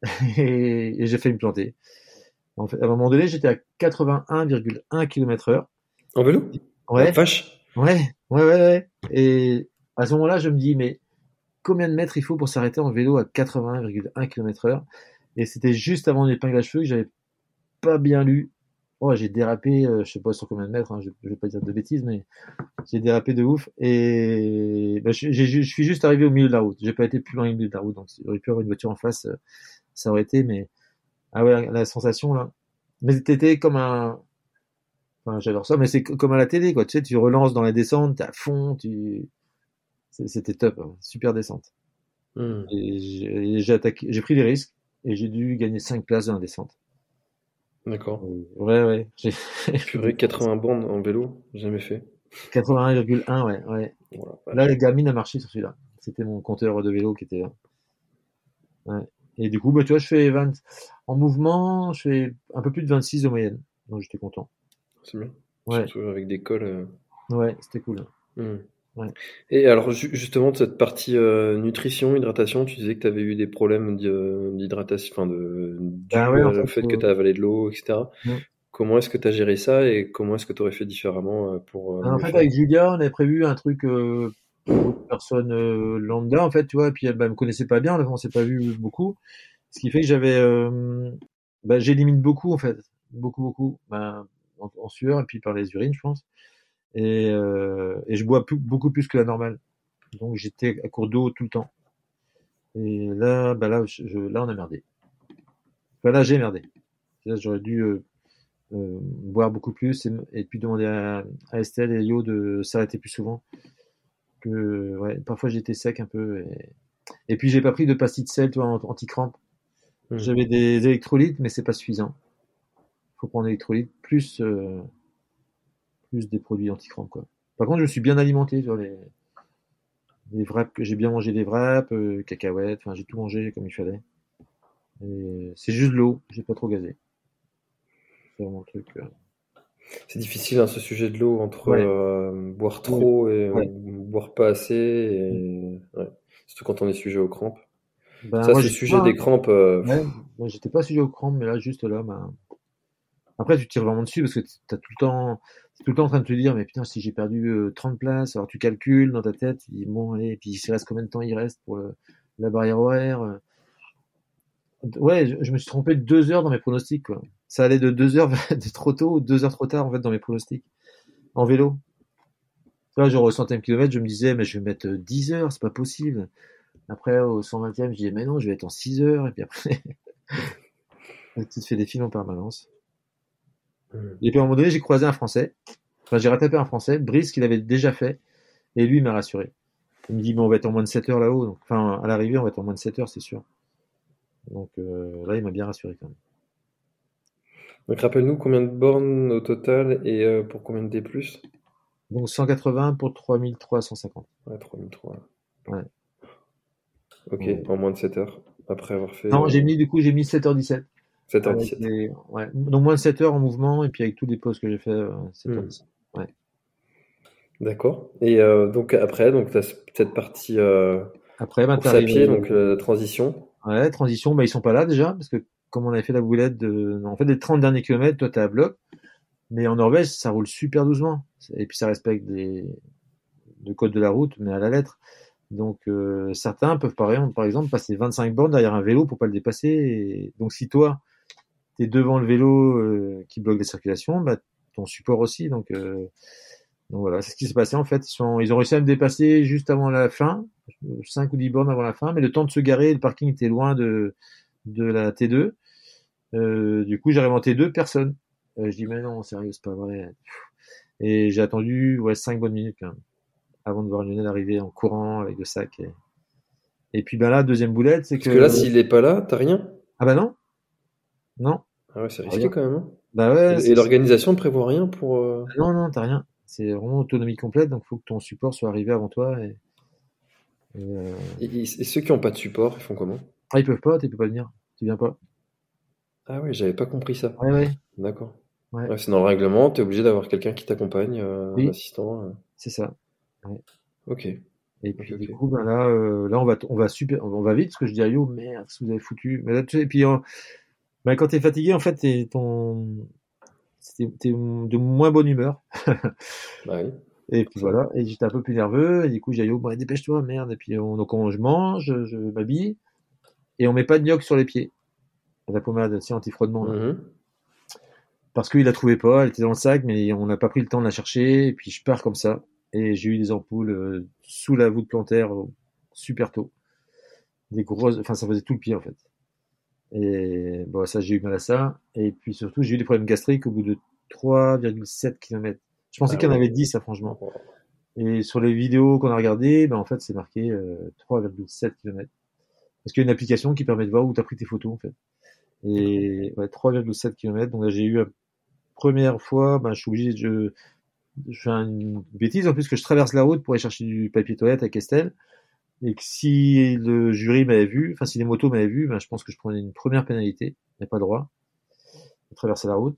et, et j'ai fait me planter. En fait, à un moment donné, j'étais à 81,1 km heure. En vélo? Ouais. vache. Ouais, ouais, ouais, ouais. Et, à ce moment-là, je me dis, mais combien de mètres il faut pour s'arrêter en vélo à 80,1 km heure? Et c'était juste avant l'épingle à cheveux que j'avais pas bien lu. Oh, j'ai dérapé, euh, je sais pas sur combien de mètres, hein, je, je, vais pas dire de bêtises, mais j'ai dérapé de ouf. Et bah, je, je, suis juste arrivé au milieu de la route. J'ai pas été plus loin au milieu de la route, donc j'aurais pu avoir une voiture en face, euh, ça aurait été. Mais ah ouais, la sensation là. Mais t'étais comme un, enfin j'adore ça, mais c'est comme à la télé quoi. Tu sais, tu relances dans la descente, t'es à fond, tu c'était top, hein. super descente. Mmh. Et j'ai attaqué, j'ai pris des risques et j'ai dû gagner 5 places dans la descente. D'accord. Euh, ouais, ouais. Purée, 80 bornes en vélo, jamais fait. 81,1, ouais, ouais. Voilà, là, les Garmin a marché sur celui-là. C'était mon compteur de vélo qui était là. Ouais. Et du coup, bah, tu vois, je fais 20, en mouvement, je fais un peu plus de 26 de moyenne. Donc j'étais content. C'est bien. Ouais, Surtout avec des cols. euh. ouais, c'était cool. Hmm. Ouais. Et alors, ju- justement, de cette partie euh, nutrition, hydratation, tu disais que tu avais eu des problèmes euh, d'hydratation, enfin, de, dû Ben ouais, en au fait, fait euh, que tu as avalé de l'eau, etc. Mm. Comment est-ce que tu as géré ça et comment est-ce que tu aurais fait différemment euh, pour. euh, En fait, faire? avec Julia, on avait prévu un truc euh, pour une personne euh, lambda, en fait, tu vois, et puis elle bah, me connaissait pas bien, on s'est pas vu beaucoup. Ce qui fait que j'avais, euh, bah, j'élimine beaucoup, en fait, beaucoup, beaucoup, en, en sueur et puis par les urines, je pense. Et, euh, et je bois plus- beaucoup plus que la normale. Donc j'étais à court d'eau tout le temps. Et là, bah là, je, là, on a merdé. Enfin, là, j'ai merdé. Là, j'aurais dû euh, euh, boire beaucoup plus et, et puis demander à, à Estelle et Yo de s'arrêter plus souvent. Que, ouais, parfois j'étais sec un peu. Et, et puis j'ai pas pris de pastilles de sel, tu vois, anti- anti-crampe. Mhm. J'avais des électrolytes, mais c'est pas suffisant. Faut prendre électrolytes plus euh, plus des produits anti-crampe, quoi. Par contre, je suis bien alimenté sur les les wraps que j'ai bien mangé des wraps, euh, cacahuètes, enfin j'ai tout mangé comme il fallait. Et c'est juste de l'eau, j'ai pas trop gazé. C'est vraiment le truc. euh. C'est difficile, hein, ce sujet de l'eau, entre Ouais. euh, boire trop et Ouais. boire pas assez. Et... ouais. Surtout quand on est sujet aux crampes. Ben, ça, c'est le sujet pas- des crampes. moi, j'étais pas sujet au crampes, mais là, juste là, ben... Après, tu tires vraiment dessus parce que t'as tout le temps, tout le temps en train de te dire, mais putain, si j'ai perdu euh, 30 places, alors tu calcules dans ta tête, tu dis, bon, allez, et puis il reste combien de temps il reste pour le- la barrière horaire. euh. Ouais, je, me suis trompé de deux heures dans mes pronostics, quoi. Ça allait de deux heures de trop tôt ou deux heures trop tard, en fait, dans mes pronostics. En vélo. Vois, genre au centième kilomètre, je me disais, mais je vais mettre euh, 10 heures, c'est pas possible. Après, au 120e, je disais, mais non, je vais être en 6 heures, et puis après, tu te fais des films en permanence. Et puis à un moment donné, j'ai croisé un Français. Enfin, j'ai rattrapé un Français, Brice, qu'il avait déjà fait. Et lui, il m'a rassuré. Il me dit, bon, on va être en moins de 7 heures là-haut. Enfin, à l'arrivée, on va être en moins de 7 heures, c'est sûr. Donc euh, là, il m'a bien rassuré quand même. Donc, rappelle-nous combien de bornes au total et euh, pour combien de D+. Donc 180 pour 3350. Ouais, 3003. Ouais. Ok, Ouais. en moins de 7 heures. Après avoir fait. Non, euh, j'ai mis, du coup, j'ai mis 7h17. 7h17. Avec les- ouais. Donc moins de 7 heures en mouvement, et puis avec tous les pauses que j'ai fait, euh, 7h17. D'accord. Et euh, donc après, donc tu as cette partie euh, Après, ben, à pied, euh, donc transition. Ouais, transition, bah, ils sont pas là déjà, parce que comme on avait fait la boulette de, en fait, les 30 derniers kilomètres, toi, t'es à bloc. Mais en Norvège, ça roule super doucement. Et puis, ça respecte des, le code de la route, mais à la lettre. Donc, euh, certains peuvent, par exemple, par exemple, passer 25 bornes derrière un vélo pour pas le dépasser. Et donc, si toi, t'es devant le vélo euh, qui bloque la circulation, bah, ton support aussi. Donc, euh, donc voilà, c'est ce qui s'est passé en fait. Ils, sont, ils ont réussi à me dépasser juste avant la fin, 5 ou 10 bornes avant la fin, mais le temps de se garer, le parking était loin de, de la T2. Euh, du coup, j'arrive en T2, personne. Euh, je dis, mais non, sérieux, c'est pas vrai. Et j'ai attendu ouais, 5 bonnes minutes quand même, avant de voir Lionel arriver en courant avec le sac. Et, et puis ben là, deuxième boulette, c'est que. Parce que là, s'il est pas là, t'as rien? Ah bah non Non Ah ouais, c'est risqué quand même. hein. Bah ouais. Et, l'organisation ne prévoit rien pour. euh, Non, non, t'as rien. C'est vraiment autonomie complète, donc il faut que ton support soit arrivé avant toi. Et, et, euh, Et, et- et ceux qui n'ont pas de support, ils font comment? Ah, ils peuvent pas, tu peux pas venir. Tu viens pas. Ah ouais, j'avais pas compris ça. Ouais, ouais, D'accord. Ouais. Ouais, c'est dans le règlement, t'es obligé d'avoir quelqu'un qui t'accompagne, euh, Oui. un assistant. c'est ça. Ok. Et puis du coup, ben là, euh, là on va, on va super, on va vite parce que je dis à Yo, merde, ce que vous avez foutu? Mais là, tu sais, et puis ben, quand t'es fatigué, en fait, t'es ton, t'es de moins bonne humeur. Bah oui. Et puis voilà, et j'étais un peu plus nerveux. Et du coup, j'ai dit, Yo, bon, dépêche-toi, merde. Et puis on, donc on, je mange, je, je m'habille, et on met pas de gnoc sur les pieds. La pommade, c'est anti-frottement. là. Mhm. parce qu'il la trouvait pas, elle était dans le sac, mais on n'a pas pris le temps de la chercher, et puis je pars comme ça, et j'ai eu des ampoules euh, sous la voûte plantaire euh, super tôt. Des grosses, enfin ça faisait tout le pied en fait. Et bon, ça j'ai eu mal à ça, et puis surtout j'ai eu des problèmes gastriques au bout de 3,7 km. Je pensais Ah qu'il y en avait 10 ça franchement. Et sur les vidéos qu'on a regardées, ben en fait c'est marqué euh, 3,7 km. Parce qu'il y a une application qui permet de voir où tu as pris tes photos en fait. Et ouais, 3,7 km. Donc là j'ai eu première fois, ben, je suis obligé de, je, je fais une bêtise en plus que je traverse la route pour aller chercher du papier toilette avec Estelle. Et que si le jury m'avait vu, enfin si les motos m'avaient vu, ben, je pense que je prenais une première pénalité, a pas le droit de traverser la route.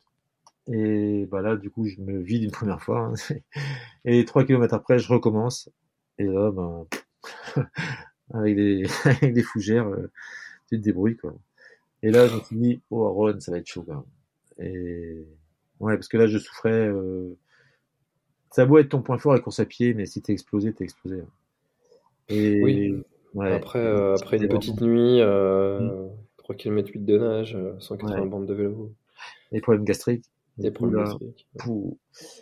Et bah là, du coup, je me vide une première fois. Hein. Et trois kilomètres après, je recommence. Et là, ben, avec des, avec des fougères, euh, tu te débrouilles, quoi. Et là, je me suis dit, oh, Ron, ça va être chaud, quand même. Et, ouais, parce que là, je souffrais, euh, ça a beau être ton point fort, la course à pied, mais si t'es explosé, t'es explosé. Hein. Et, oui. Ouais, après, euh, après des petites nuits, euh, 3 km 8 de nage, 180 ouais. bandes de vélo. Les problèmes gastriques. Des problèmes gastriques.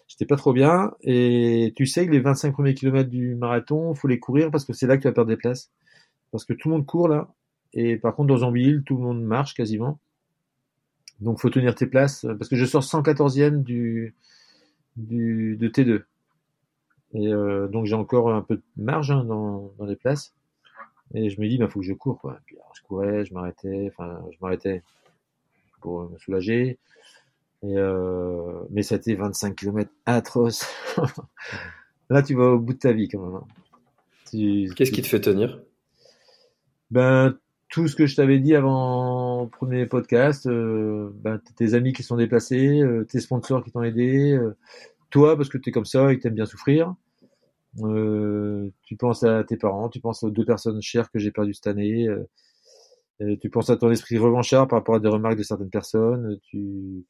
J'étais pas trop bien. Et tu sais que les 25 premiers kilomètres du marathon, faut les courir parce que c'est là que tu vas perdre des places. Parce que tout le monde court là. Et par contre, dans Zambille, tout le monde marche quasiment. Donc, faut tenir tes places. Parce que je sors 114e du, du, de T2. Et euh, donc, j'ai encore un peu de marge hein, dans, dans les places. Et je me dis, bah, faut que je cours, quoi. Puis, alors, je courais, je m'arrêtais, enfin, je m'arrêtais pour me soulager. Et euh, mais c'était 25 km atroce. Là, tu vas au bout de ta vie, quand même. Hein. Tu... Qu'est-ce qui te fait tenir? Ben, tout ce que je t'avais dit avant le premier podcast, euh, ben, tes amis qui sont déplacés, euh, tes sponsors qui t'ont aidé, euh, toi parce que tu es comme ça et que t'aimes bien souffrir. Euh, tu penses à tes parents, tu penses aux deux personnes chères que j'ai perdues cette année. Euh, tu penses à ton esprit revanchard par rapport à des remarques de certaines personnes. Tu,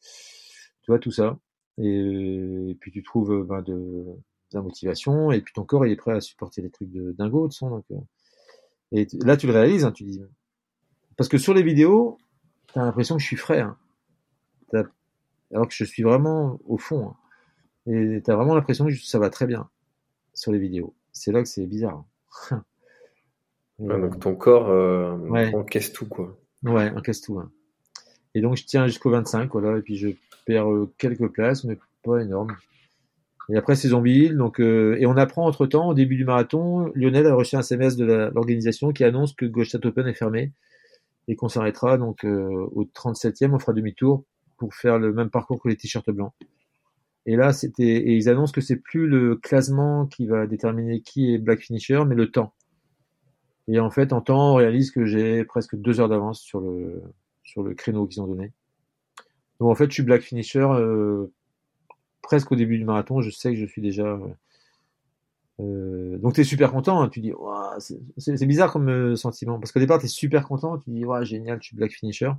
tu vois tout ça. Et, et puis tu trouves ben, de, de, la motivation et puis ton corps il est prêt à supporter les trucs de dingo de son. Donc, et là tu le réalises, hein, tu dis parce que sur les vidéos, t'as l'impression que je suis frais, hein. alors que je suis vraiment au fond. Hein. Et t'as vraiment l'impression que ça va très bien sur les vidéos. C'est là que c'est bizarre. Hein. ouais, donc ton corps euh, ouais. encaisse tout, quoi. Ouais, encaisse tout. Hein. Et donc je tiens jusqu'au 25, voilà, et puis je perds euh, quelques places, mais pas énorme. Et après c'est Zombie donc euh, et on apprend entre temps au début du marathon, Lionel a reçu un SMS de l'organisation qui annonce que Gauche Open est fermé et qu'on s'arrêtera donc euh, au 37e, on fera demi-tour pour faire le même parcours que les t-shirts blancs. Et là, c'était et ils annoncent que c'est plus le classement qui va déterminer qui est black finisher, mais le temps. Et en fait, en temps, on réalise que j'ai presque deux heures d'avance sur le sur le créneau qu'ils ont donné. Donc en fait, je suis black finisher euh, presque au début du marathon. Je sais que je suis déjà euh, euh, donc tu es super content, hein, tu dis c'est bizarre comme euh, sentiment parce qu'au départ tu es super content, tu dis ouais, génial, je suis black finisher.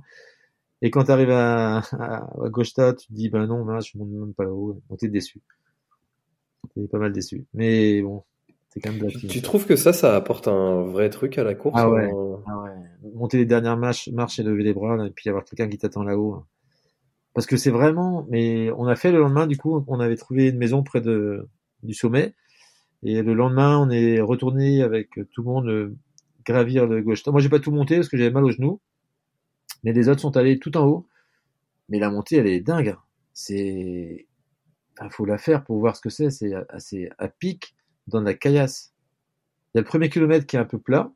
Et quand tu arrives à, à, à tu te dis ben non, ben, je monte même pas là-haut. Donc t'es déçu. T'es pas mal déçu. Mais bon, c'est quand même black Tu, tu trouves que ça, ça apporte un vrai truc à la course Ah ouais. En... Ah ouais. Monter les dernières marches, marches et lever les bras, là, et puis avoir quelqu'un qui t'attend là-haut. Hein. Parce que c'est vraiment. Mais on a fait le lendemain, du coup, on avait trouvé une maison près de du sommet. Et le lendemain, on est retourné avec tout le monde euh, gravir le gauche. Moi, j'ai pas tout monté parce que j'avais mal au genou. Mais les autres sont allés tout en haut. Mais la montée, elle est dingue. C'est, il faut la faire pour voir ce que c'est. C'est assez à pic dans la caillasse. Il y a le premier kilomètre qui est un peu plat,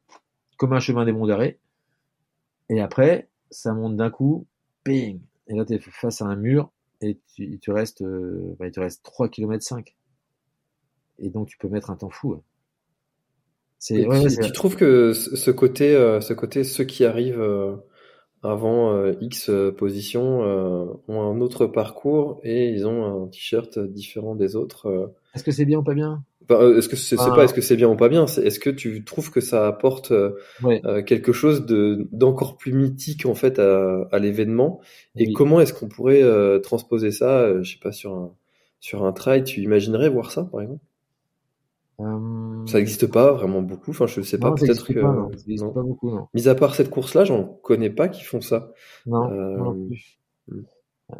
comme un chemin des monts d'arrêt. Et après, ça monte d'un coup, ping. Et là, tu es face à un mur et tu, il te reste, euh, bah, il te reste 3 km 5 et donc tu peux mettre un temps fou. Hein. C'est, ouais, tu, tu, trouves que ce côté, euh, ce côté, ceux qui arrivent euh, avant euh, X position ont un autre parcours et ils ont un t-shirt différent des autres. Est-ce que c'est bien ou pas bien? Enfin, Est-ce que c'est, ah. pas est-ce que c'est bien ou pas bien? Est-ce que tu trouves que ça apporte ouais. quelque chose de d'encore plus mythique en fait à, à l'événement? Et oui. comment est-ce qu'on pourrait transposer ça Je sais pas sur un sur un trail, tu imaginerais voir ça par exemple? Euh... Ça n'existe pas vraiment beaucoup. Enfin, je sais pas. Peut-être que. Pas, non. Non. pas beaucoup, non. Mis à part cette course-là, j'en connais pas qui font ça. Non. Euh... non plus. Hmm.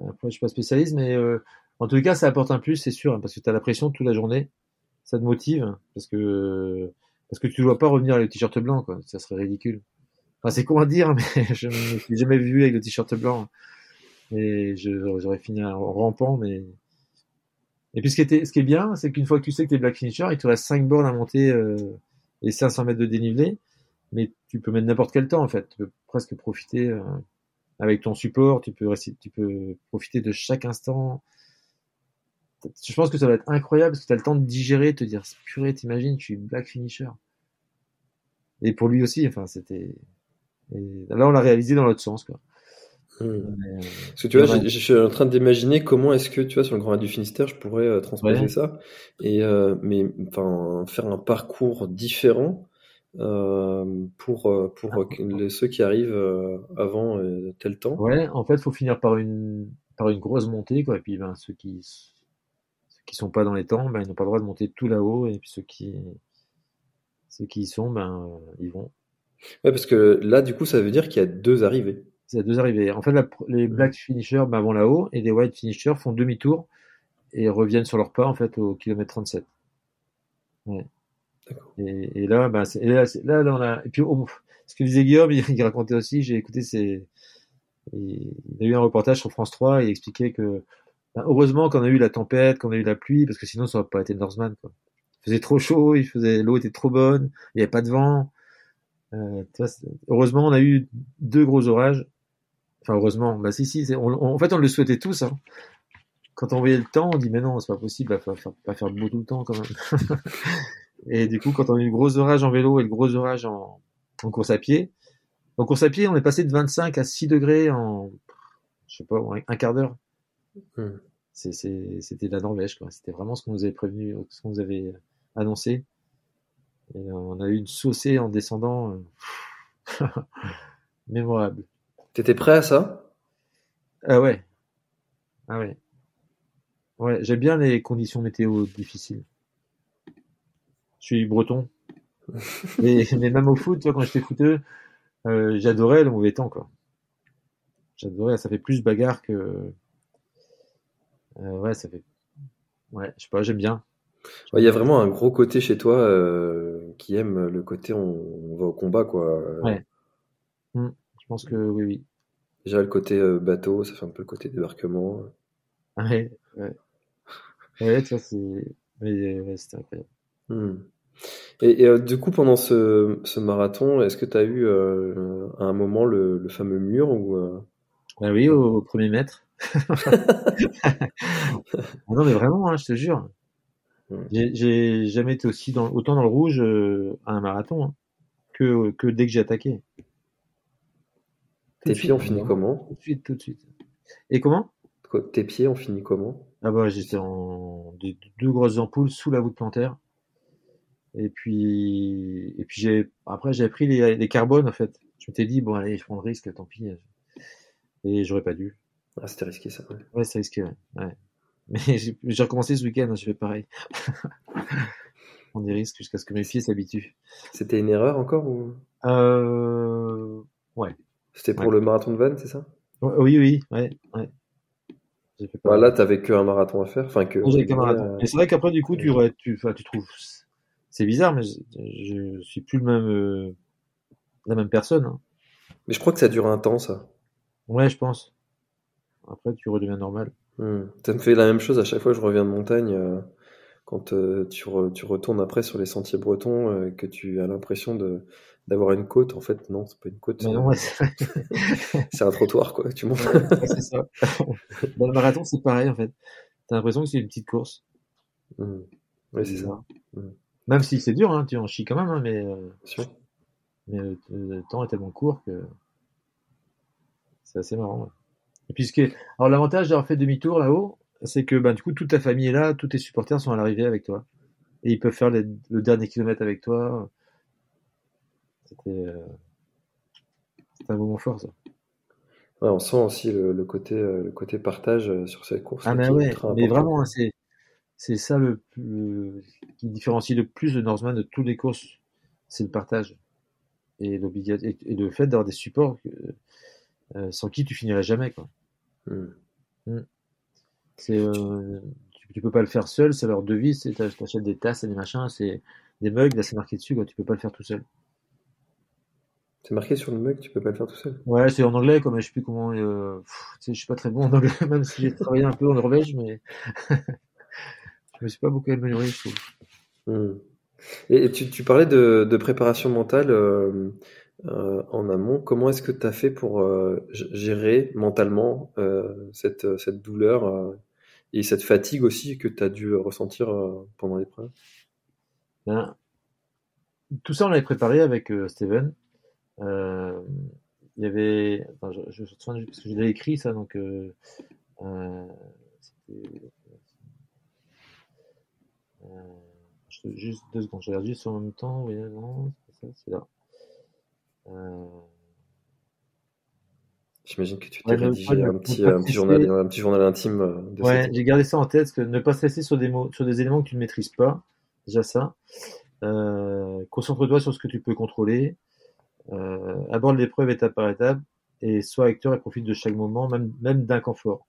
Après, je suis pas spécialiste, mais euh, en tout cas, ça apporte un plus, c'est sûr, hein, parce que tu as la pression toute la journée. Ça te motive, parce que parce que tu dois pas revenir avec le t-shirt blanc, quoi. Ça serait ridicule. Enfin, c'est con à dire, mais je me suis jamais vu avec le t-shirt blanc. Et j'aurais fini en rampant, mais et puis ce qui, était, ce qui est bien, c'est qu'une fois que tu sais que tu es black finisher, il te reste 5 bornes à monter euh, et 500 mètres de dénivelé, mais tu peux mettre n'importe quel temps en fait. Tu peux presque profiter euh, avec ton support, tu peux, tu peux profiter de chaque instant. Je pense que ça va être incroyable parce que tu as le temps de digérer, de te dire purée, t'imagines, je suis black finisher. et pour lui aussi. Enfin, c'était. Là, on l'a réalisé dans l'autre sens, quoi. Hmm. Parce que tu vois, je suis en train d'imaginer comment est-ce que tu vois sur le Grand Raid du Finistère, je pourrais euh, transposer ça et euh, mais enfin faire un parcours différent euh, pour pour ah. ceux qui arrivent avant tel temps. Ouais, en fait, faut finir par une par une grosse montée quoi, et puis ben ceux qui ceux qui sont pas dans les temps, ben ils n'ont pas le droit de monter tout là-haut, et puis ceux qui ceux qui y sont, ben ils vont. Ouais, parce que là, du coup, ça veut dire qu'il y a deux arrivées. C'est deux arrivées. En fait, les black finishers vont là-haut et les white finishers font demi-tour et reviennent sur leur pas en fait au kilomètre 37. Ouais. Et, et, là, ben, là, là, là, on a. Et puis, oh, ce que disait Guillaume, il, racontait aussi, j'ai écouté ses. Il a eu un reportage sur France 3 et il expliquait que ben, heureusement qu'on a eu la tempête, qu'on a eu la pluie, parce que sinon ça n'aurait pas été Norseman. Quoi. Il faisait trop chaud, il faisait l'eau était trop bonne, il n'y avait pas de vent. Euh, heureusement, on a eu deux gros orages Enfin, heureusement. Bah, si, si. en fait, on le souhaitait tous. Hein. Quand on voyait le temps, on dit, mais non, c'est pas possible, il va faire, pas faire beau tout le temps, quand même. et du coup, quand on a eu le gros orage en vélo et le gros orage en, en course à pied, en course à pied, on est passé de 25 à 6 degrés en, je sais pas, un quart d'heure. Hmm. C'était la Norvège, quoi. C'était vraiment ce qu'on nous avait prévenu, ce qu'on nous avait annoncé. Et on a eu une saucée en descendant, euh, mémorable. T'étais prêt à ça? Ah ouais. Ah ouais. Ouais, j'aime bien les conditions météo difficiles. Je suis breton. mais, même au foot, quand j'étais footeux, euh, j'adorais le mauvais temps, quoi. J'adorais, ça fait plus bagarre que. Euh, ouais, ça fait. Ouais, je sais pas, j'aime bien. Il y a vraiment un gros côté chez toi euh, qui aime le côté on, va au combat, quoi. Ouais. Hmm. Je pense que oui, oui. Déjà, le côté euh, bateau, ça fait un peu le côté débarquement. Ouais, ouais. Ouais, vois, c'est. Ouais, c'était incroyable. Hmm. Et, euh, du coup, pendant ce, ce marathon, est-ce que tu as eu euh, à un moment le, le fameux mur ou Bah oui, au, premier mètre. ah non, mais vraiment, hein, je te jure. J'ai jamais été aussi dans, autant dans le rouge à un marathon hein, que, que dès que j'ai attaqué. Tes pieds ont fini comment Tout de suite, tout de suite. Et comment? Tes pieds ont fini comment? Ah bah j'étais en deux grosses ampoules sous la voûte plantaire. Et puis et puis j'ai après j'ai pris les, les carbones en fait. Je m'étais dit bon allez je prends le risque tant pis. Et j'aurais pas dû. Ah c'était risqué ça. Ouais, ouais c'est risqué ouais. ouais. Mais j'ai recommencé ce week-end, je fais pareil. On des risques jusqu'à ce que mes pieds s'habituent. C'était une erreur encore ou? Euh... Ouais. C'était pour le marathon de Vannes, c'est ça? Oui, oui, ouais. ouais. Bah, là, t'avais qu'un marathon à faire. Enfin, que. Euh, c'est vrai qu'après, du coup, tu, tu, tu trouves. C'est bizarre, mais je, je, suis plus le même, euh, la même personne. Hein. Mais je crois que ça dure un temps, ça. Ouais, je pense. Après, tu redeviens normal. Hmm. Ça me fait la même chose à chaque fois que je reviens de montagne. Euh, quand tu, tu, retournes après sur les sentiers bretons, que tu as l'impression de d'avoir une côte. En fait, non, c'est pas une côte. c'est un trottoir, quoi. Tu montes. c'est ça. Dans le marathon, c'est pareil, en fait. T'as l'impression que c'est une petite course. Mmh. Oui, c'est ça. Mmh. Même si c'est dur, hein, tu en chies quand même, hein, mais, euh, mais le, temps est tellement court que c'est assez marrant. Et puis, alors l'avantage d'avoir fait demi-tour là-haut, c'est que bah, du coup toute ta famille est là, tous tes supporters sont à l'arrivée avec toi, et ils peuvent faire le dernier kilomètre avec toi. Euh, c'était un moment fort, ça. on sent aussi le, côté, euh, le côté partage euh, sur cette course. Ah, mais ouais, mais vraiment, c'est, c'est ça le, qui différencie le plus de Norseman de toutes les courses, c'est le partage. Et, et, le fait d'avoir des supports sans qui tu finirais jamais. Quoi. Hmm. Hmm. Tu, peux pas le faire seul, c'est leur devise, tu achètes des tasses et des machins, c'est des mugs, là c'est marqué dessus, quoi, tu peux pas le faire tout seul. C'est marqué sur le mug, tu peux pas le faire tout seul. Ouais, c'est en anglais, comme je sais plus comment. Euh, je suis pas très bon en anglais, même si j'ai travaillé un peu en Norvège, mais je me suis pas beaucoup amélioré, je trouve. Hmm. Et, tu, tu, parlais de, de préparation mentale euh, euh, en amont. Comment est-ce que tu as fait pour euh, gérer mentalement cette, cette douleur et cette fatigue aussi que tu as dû ressentir pendant l'épreuve? Ben, tout ça, on l'avait préparé avec Steven. Euh, il y avait, enfin, je, je, je, parce que je l'ai écrit ça, donc euh, euh, je, juste deux secondes, je regarde juste en même temps. Oui, non, c'est ça, c'est là. J'imagine que tu t'es ouais, rédigé un petit, un, petit journal, un petit journal intime. De ouais, j'ai gardé ça en tête, parce que ne pas stresser sur des mots, sur des éléments que tu ne maîtrises pas, déjà ça. Euh, concentre-toi sur ce que tu peux contrôler. Euh, aborde l'épreuve étape par étape et sois acteur et profite de chaque moment, même, d'un confort.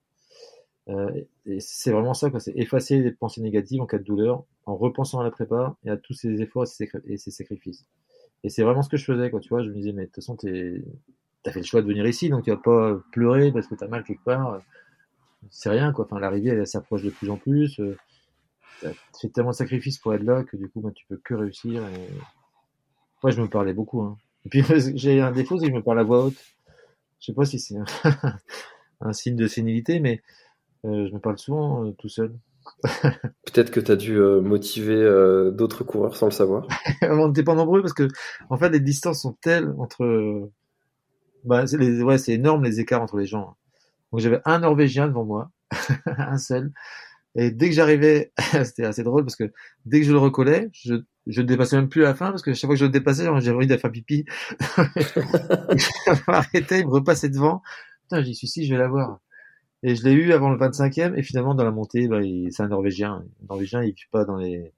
Euh, et c'est vraiment ça. C'est effacer les pensées négatives en cas de douleur en repensant à la prépa et à tous ses efforts et ses sacrifices. Et c'est vraiment ce que je faisais, quoi. Tu vois, je me disais, mais de toute façon, t'as fait le choix de venir ici, donc tu vas pas pleurer parce que t'as mal quelque part. C'est rien, quoi. Enfin, l'arrivée, elle, s'approche de plus en plus. Euh, tu fais tellement de sacrifices pour être là que du coup, ben, tu peux que réussir. Et... Ouais, je me parlais beaucoup. Hein. Et puis, j'ai un défaut, c'est que je me parle à voix haute. Je sais pas si c'est un, un, signe de sénilité, mais euh, je me parle souvent euh, tout seul. Peut-être que tu as dû euh, motiver d'autres coureurs sans le savoir. on n'était pas nombreux parce que, en fait, les distances sont telles entre. Bah, c'est ouais, énorme les écarts entre les gens. Donc j'avais un Norvégien devant moi, un seul, et dès que j'arrivais, c'était assez drôle parce que dès que je le recollais, je je dépassais même plus à la fin parce que chaque fois que je le dépassais, j'avais envie d'aller faire pipi. m'arrêtais, il me repassait devant. Putain, j'y suis si, je vais l'avoir. Et je l'ai eu avant le 25e et finalement dans la montée, bah, c'est un Norvégien. Un Norvégien, il vit pas dans les,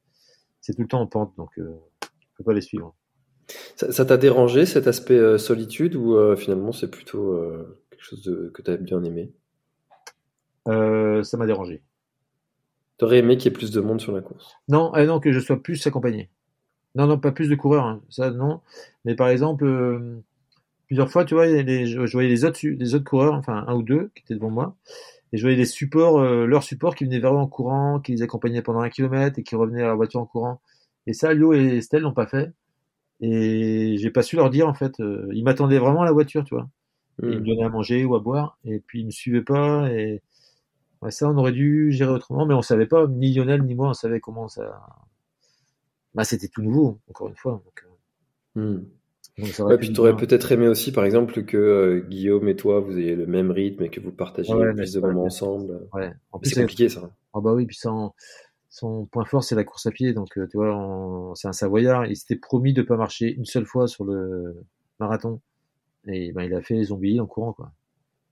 c'est tout le temps en pente, donc euh, faut pas les suivre. Ça t'a dérangé cet aspect euh, solitude ou euh, finalement c'est plutôt euh, quelque chose de, que tu as bien aimé? Ça m'a dérangé. T'aurais aimé qu'il y ait plus de monde sur la course Non, euh, non, que je sois plus accompagné. Non, non, pas plus de coureurs, hein. ça non. Mais par exemple, euh, plusieurs fois, tu vois, les, je, voyais les autres, les autres coureurs, enfin un ou deux qui étaient devant moi, et je voyais les supports, euh, leurs supports qui venaient vers eux en courant, qui les accompagnaient pendant un kilomètre et qui revenaient à la voiture en courant. Et ça, Lio et Estelle l'ont pas fait. Et j'ai pas su leur dire en fait. Euh, ils m'attendaient vraiment à la voiture, tu vois. Mmh. Ils me donnaient à manger ou à boire, et puis ils me suivaient pas et Ouais, ça, on aurait dû gérer autrement, mais on savait pas, ni Lionel ni moi, on savait comment ça. Bah, c'était tout nouveau, encore une fois. Donc, euh... hmm. donc ouais, puis tu aurais peut-être aimé aussi, par exemple, que euh, Guillaume et toi, vous ayez le même rythme et que vous partagiez ouais, plus de moments ensemble. Ouais. En plus, c'est compliqué, ça. Ah bah oui, puis son, son point fort, c'est la course à pied. Donc, euh, tu vois, on... c'est un Savoyard. Il s'était promis de pas marcher une seule fois sur le marathon. Et ben, il a fait les zombies en courant, quoi.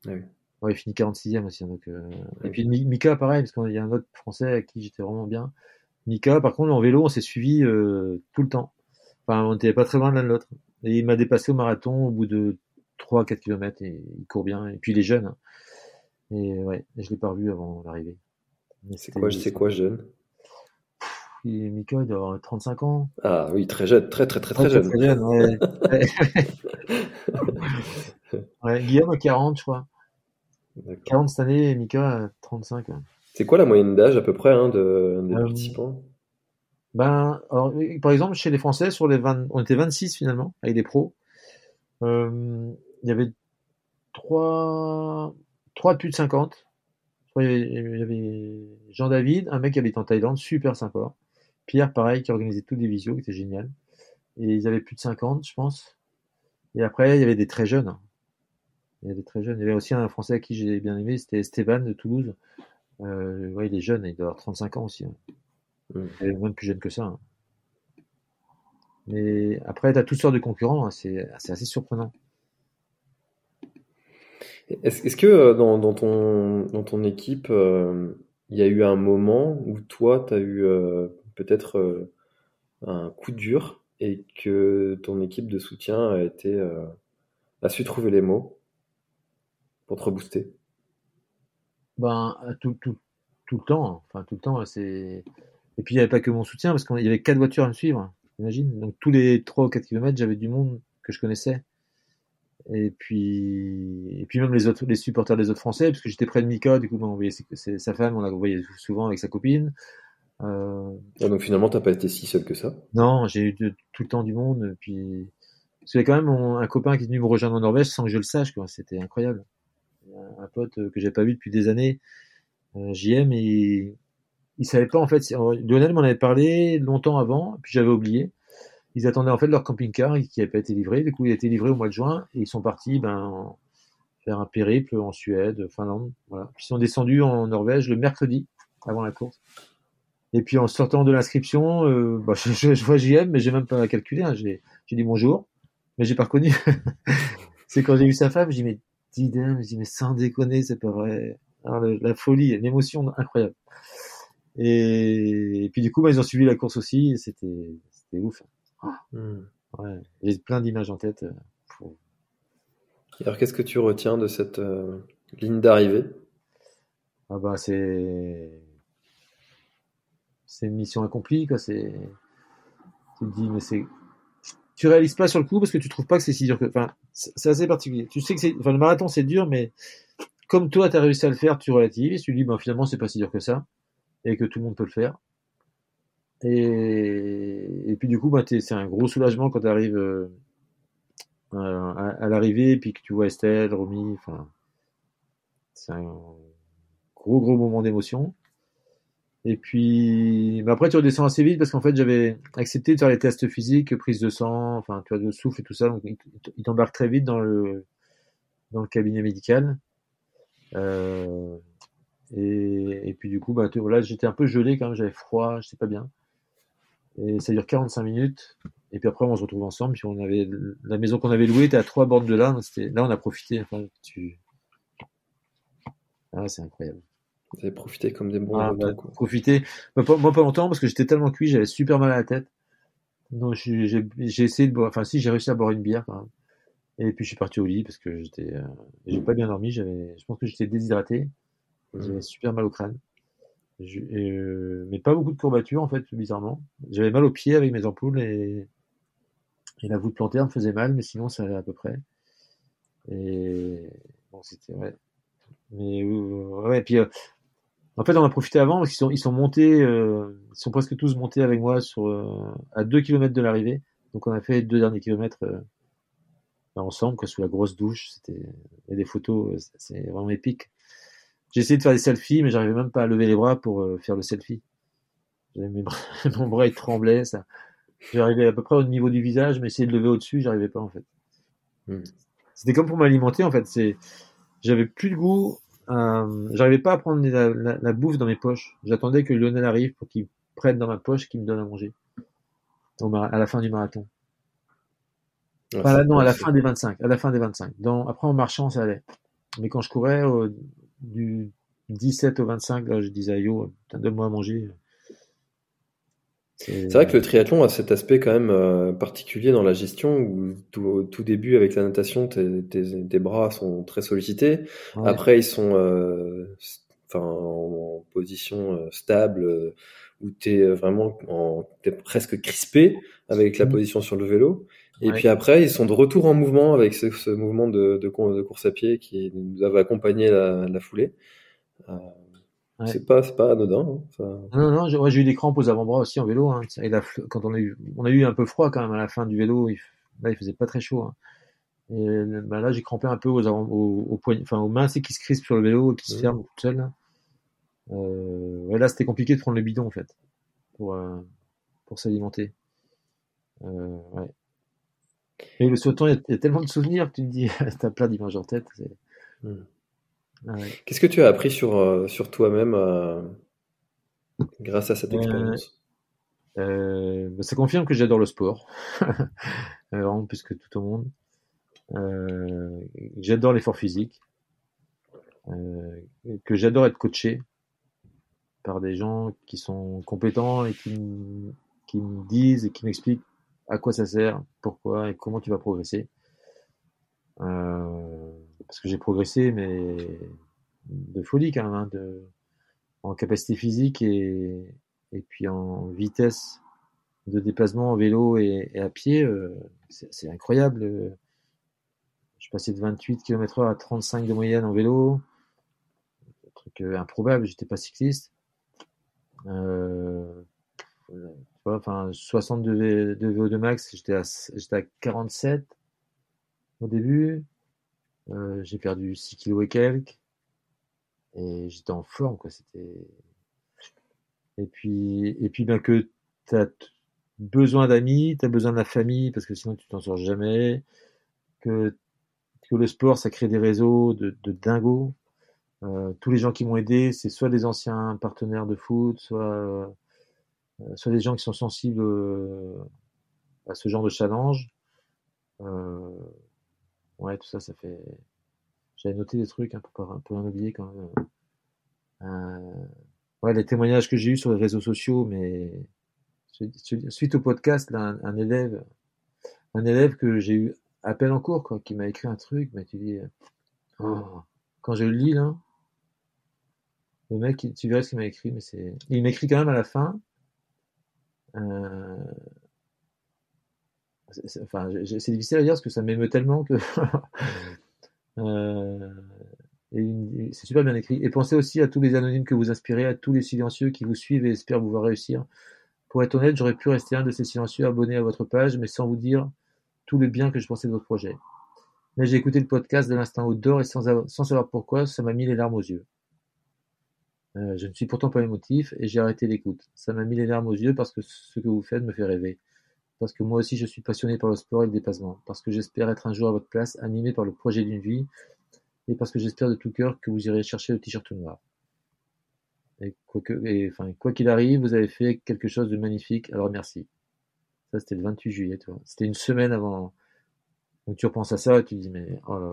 Ah oui. Ouais, il finit 46e aussi. Donc, euh... Et puis Mika, pareil, parce qu'il y a un autre Français avec qui j'étais vraiment bien. Mika, par contre, en vélo, on s'est suivi euh, tout le temps. Enfin, on n'était pas très loin l'un de l'autre. Et il m'a dépassé au marathon au bout de 3-4 km et il court bien. Et puis il est jeune. Hein. Et ouais, je l'ai pas revu avant l'arrivée. C'est quoi, c'est quoi jeune? Il, Mika, il doit avoir 35 ans. Ah oui, très jeune, très très très très, très jeune. Très jeune ouais. ouais, Guillaume a 40, je crois. 40 cette année et Mika 35. C'est quoi la moyenne d'âge à peu près hein, de, des euh, participants? ben, alors, Par exemple, chez les Français, sur les 20, on était 26 finalement, avec des pros. Euh, il y avait 3, 3 de plus de 50. Il y avait Jean-David, un mec qui habite en Thaïlande, super sympa. Pierre, pareil, qui organisait tous les visios, qui était génial. Et ils avaient plus de 50, je pense. Et après, il y avait des très jeunes. Il y avait très jeunes. Il y avait aussi un Français à qui j'ai bien aimé, c'était Esteban de Toulouse. Euh, ouais, il est jeune, il doit avoir 35 ans aussi. Hein. Mmh. Il est même plus jeune que ça. Hein. Mais après, tu as toutes sortes de concurrents, hein. c'est assez surprenant. Est-ce est que euh, dans, dans, ton, dans ton équipe, euh, il y a eu un moment où toi, tu as eu peut-être un coup dur et que ton équipe de soutien a été a su trouver les mots? Pour te rebooster? Ben, tout, tout, tout le temps. Enfin, tout le temps. C'est... Et puis, il n'y avait pas que mon soutien, parce qu'il y avait quatre voitures à me suivre, imagine. Donc, tous les 3 ou 4 km, j'avais du monde que je connaissais. Et puis, et puis même les autres, les supporters des autres Français, parce que j'étais près de Mika, du coup, on voyait sa femme, on la voyait souvent avec sa copine. Euh... Ah, donc finalement, t'as pas été si seul que ça? Non, j'ai eu de, tout le temps du monde. Puis, parce qu'il y a quand même mon, un copain qui est venu me rejoindre en Norvège sans que je le sache, quoi. C'était incroyable un pote que j'ai pas vu depuis des années, euh, JM, et il savait pas en fait. Lionel m'en avait parlé longtemps avant, puis j'avais oublié. ils attendaient en fait leur camping-car qui n'avait pas été livré. Du coup, il a été livré au mois de juin et ils sont partis ben, faire un périple en Suède, Finlande. Voilà. Ils sont descendus en Norvège le mercredi avant la course. Et puis en sortant de l'inscription, euh, bah, je, vois JM, mais j'ai même pas calculé. Hein. J'ai dit bonjour, mais j'ai pas reconnu. c'est quand j'ai vu sa femme, j'ai dit mais dis je dis mais sans déconner, c'est pas vrai. Alors, la folie, l'émotion incroyable. Et, et, puis du coup, bah, ils ont suivi la course aussi, c'était c'était ouf. Hmm. Ouais, j'ai plein d'images en tête. Euh, Alors, qu'est-ce que tu retiens de cette euh, ligne d'arrivée? Ah bah c'est c'est une mission accomplie quoi. C'est tu te dis mais c'est tu réalises pas sur le coup parce que tu trouves pas que c'est si dur que. Enfin, c'est assez particulier. Tu sais que c'est, enfin, le marathon c'est dur, mais comme toi tu as réussi à le faire, tu relativises, tu dis ben finalement c'est pas si dur que ça et que tout le monde peut le faire. Et, puis du coup, bah, c'est un gros soulagement quand tu arrives euh, à, à l'arrivée, puis que tu vois Estelle, Romy, c'est un gros gros moment d'émotion. Et puis bah après tu redescends assez vite parce qu'en fait j'avais accepté de faire les tests physiques, prise de sang, enfin tu vois de souffle et tout ça, donc il t'embarque très vite dans le dans le cabinet médical. Euh, et, et, puis du coup bah là j'étais un peu gelé quand même, j'avais froid, je sais pas bien. Et ça dure 45 minutes. Et puis après, on se retrouve ensemble. Puis on avait la maison qu'on avait louée était à trois bornes de là. Là, on a profité. Ah, c'est incroyable. Vous avez profité comme des bons ah, bah, Profiter. Moi pas, moi, pas longtemps parce que j'étais tellement cuit, j'avais super mal à la tête. Donc j'ai essayé de boire. Enfin, si, j'ai réussi à boire une bière quand même. Et puis je suis parti au lit parce que j'étais, euh, j'ai pas bien dormi. J'avais, je pense que j'étais déshydraté. J'avais mmh. super mal au crâne. Euh, mais pas beaucoup de courbatures en fait, bizarrement. J'avais mal aux pieds avec mes ampoules et, et la voûte plantaire me faisait mal, mais sinon ça allait à peu près. Et bon, c'était ouais. Mais euh, ouais, et puis euh, en fait, on a profité avant parce qu'ils sont ils sont montés, ils sont presque tous montés avec moi sur à 2 km de l'arrivée. Donc on a fait deux derniers kilomètres ensemble, quoi, sous la grosse douche. C'était, il y a des photos, c'est vraiment épique. J'ai essayé de faire des selfies, mais j'arrivais même pas à lever les bras pour euh, faire le selfie. Mes bras, mon bras il tremblait, ça. J'arrivais à peu près au niveau du visage, mais essayer de lever au-dessus, j'arrivais pas en fait. Hmm. C'était comme pour m'alimenter en fait. C'est, j'avais plus de goût. Euh... J'arrivais pas à prendre la, la, bouffe dans mes poches. J'attendais que Lionel arrive pour qu'il prenne dans ma poche, qu'il me donne à manger. à la fin du marathon. Ah, non, à la fin des 25. À la fin des 25. Dans, après en marchant, ça allait. Mais quand je courais, du 17 au 25, là, je disais à Yo, donne-moi à manger. C'est vrai que le triathlon a cet aspect quand même euh, particulier dans la gestion où tout, au tout début avec la natation, tes, tes, tes bras sont très sollicités. Après, ils sont euh, enfin, en, position euh, stable où tu es vraiment en, es presque crispé avec la mmh. position sur le vélo. Et puis après, ils sont de retour en mouvement avec ce, ce mouvement de, de, de, course à pied qui nous avait accompagné la, la foulée. Ouais. C'est pas, pas anodin. Hein. Non, non, j'ai eu des crampes aux avant-bras aussi en vélo. Hein. Et la, quand on a eu, on a eu un peu froid quand même à la fin du vélo. Il, là, il faisait pas très chaud. Hein. Et bah là, j'ai crampé un peu aux, avant, aux, aux, poignets, enfin aux mains, c'est qui se crispent sur le vélo et qui se ferment toutes seules. Euh, ouais, là, c'était compliqué de prendre le bidon en fait pour euh, pour s'alimenter. Euh, ouais. Et le sauton, il y, a tellement de souvenirs que tu te dis, tu as plein d'images en tête. Ah ouais. Qu'est-ce que tu as appris sur, euh, sur toi-même euh, grâce à cette expérience? euh, bah, Ça confirme que j'adore le sport, vraiment plus que tout au monde. j'adore l'effort physique, que j'adore être coaché par des gens qui sont compétents et qui, qui me disent et qui m'expliquent à quoi ça sert, pourquoi et comment tu vas progresser. Euh, parce que j'ai progressé, mais de folie quand même, hein, de, en capacité physique et, et puis en vitesse de déplacement en vélo et, à pied, euh, c'est incroyable. Je passais de 28 km heure à 35 de moyenne en vélo, un truc euh, improbable, j'étais pas cycliste. Euh, enfin 62 de VO2 max, j'étais à, j'étais à 47 au début. Euh, j'ai perdu 6 kilos et quelques. Et j'étais en forme, quoi. C'était. Et puis, et puis, ben, que t'as besoin d'amis, tu as besoin de la famille parce que sinon tu t'en sors jamais, que, que le sport ça crée des réseaux de, de dingo. Euh, tous les gens qui m'ont aidé, c'est soit des anciens partenaires de foot, soit, euh, soit des gens qui sont sensibles à ce genre de challenge. Euh, ouais, tout ça, ça fait. J'avais noté des trucs hein, pour, pour en oublier quand même. Euh, ouais, les témoignages que j'ai eus sur les réseaux sociaux, mais suite au podcast, là, un, élève, un élève que j'ai eu à peine en cours, quoi, qui m'a écrit un truc, mais tu dis, oh, quand je le lis là, le mec, tu verrais ce qu'il m'a écrit, mais c'est, il m'écrit quand même à la fin. Euh... Enfin, c'est difficile à dire parce que ça m'émeut tellement que. euh... c'est super bien écrit. Et pensez aussi à tous les anonymes que vous inspirez, à tous les silencieux qui vous suivent et espèrent vous voir réussir. Pour être honnête, j'aurais pu rester un de ces silencieux abonnés à votre page, mais sans vous dire tout le bien que je pensais de votre projet. Mais j'ai écouté le podcast de l'instant outdoor et sans, sans savoir pourquoi, ça m'a mis les larmes aux yeux. Euh, je ne suis pourtant pas émotif et j'ai arrêté l'écoute. Ça m'a mis les larmes aux yeux parce que ce que vous faites me fait rêver. Parce que moi aussi je suis passionné par le sport et le dépassement. Parce que j'espère être un jour à votre place, animé par le projet d'une vie. Et parce que j'espère de tout cœur que vous irez chercher le t-shirt noir. Et quoi que, et, enfin, quoi qu'il arrive, vous avez fait quelque chose de magnifique, alors merci. Ça, c'était le 28 juillet, tu vois. C'était une semaine avant. Donc tu repenses à ça et tu te dis, mais oh là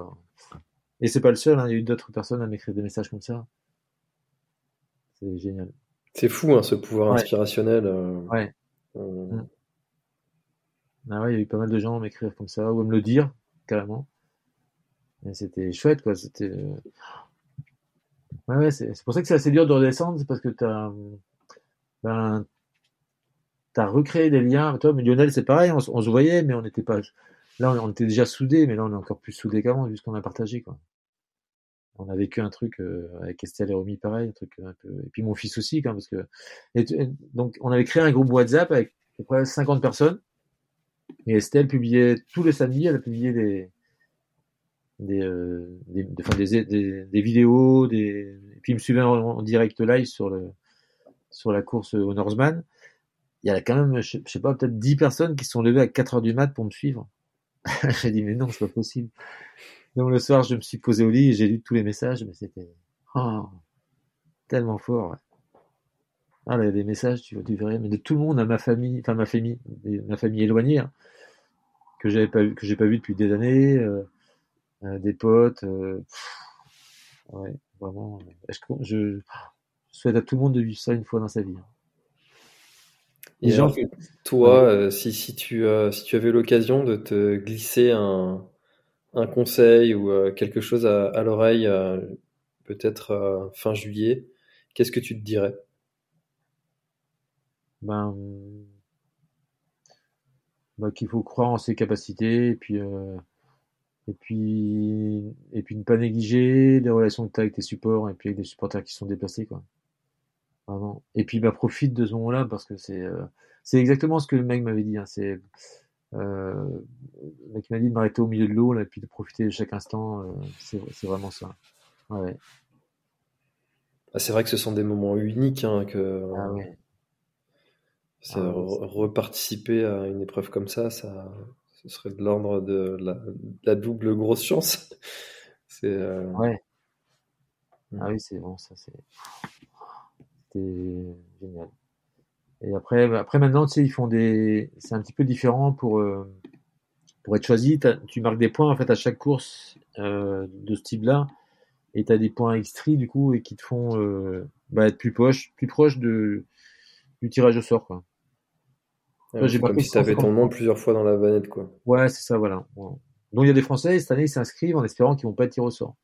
là. Et c'est pas le seul, hein. il y a eu d'autres personnes à m'écrire des messages comme ça. C'est génial. C'est fou, hein, ce pouvoir Ouais. inspirationnel. euh, Ouais. euh. Ah ouais, il y a eu pas mal de gens à m'écrire comme ça, ou à me le dire, carrément. Et c'était chouette, quoi. C'était. euh, Ouais, ouais, c'est pour ça que c'est assez dur de redescendre, c'est parce que t'as. Ben. T'as recréé des liens. Toi, mais Lionel, c'est pareil, on, se- voyait, mais on n'était pas. Là, on, était déjà soudés, mais là, on est encore plus soudés qu'avant, vu ce qu'on a partagé, quoi. On a vécu un truc euh, avec Estelle et Romy, pareil, un truc un peu. Et puis mon fils aussi, quand, parce que. donc, on avait créé un groupe WhatsApp avec à peu près 50 personnes. Et Estelle publiait tous les samedis, elle a publié des des euh, des, des, des, vidéos, des puis il me suivait en, en direct live sur le sur la course au Norseman. Il y a quand même, je, je sais pas, peut-être 10 personnes qui se sont levées à 4 heures du mat pour me suivre. j'ai dit mais non, c'est pas possible. Donc le soir, je me suis posé au lit et j'ai lu tous les messages, mais c'était oh, tellement fort. ouais. Ah, là, il y a des messages, tu, tu verrais, mais de tout le monde à ma famille, enfin ma famille, ma famille éloignée, hein, que j'avais pas que j'ai pas vu depuis des années, euh, euh, des potes, euh, pff, ouais, vraiment. Je, je souhaite à tout le monde de vivre ça une fois dans sa vie. hein. Et alors, toi, si, si, tu, si tu avais l'occasion de te glisser un, un conseil ou quelque chose à, à l'oreille, peut-être fin juillet, qu'est-ce que tu te dirais? Ben, ben, qu'il faut croire en ses capacités et puis euh, et puis et puis ne pas négliger les relations que tu as avec tes supports et puis avec des supporters qui sont déplacés quoi. Vraiment. Et puis bah profite de ce moment-là parce que c'est euh, c'est exactement ce que le mec m'avait dit. Hein. C'est euh, le mec m'a dit de m'arrêter au milieu de l'eau là et puis de profiter de chaque instant. euh, c'est c'est vraiment ça. Ouais. Ah, c'est vrai que ce sont des moments uniques, hein, que Ah ouais. C'est Ah reparticiper à une épreuve comme ça, ça, ce serait de l'ordre de la, de la double grosse chance. C'est euh, Ouais. Mm. Ah oui, c'est bon, ça c'est c'était génial. Et après, bah, après maintenant, tu sais, ils font des, c'est un petit peu différent pour euh, pour être choisi. Tu marques des points en fait à chaque course euh, de ce type-là, et tu as des points extraits du coup et qui te font bah, être plus proche, plus proche de du tirage au sort quoi. j'ai c'est comme si tu avais ton 150 nom plusieurs fois dans la vanette, quoi. Ouais, c'est ça, voilà. Donc il y a des Français et cette année ils s'inscrivent en espérant qu'ils vont pas être tirés au sort.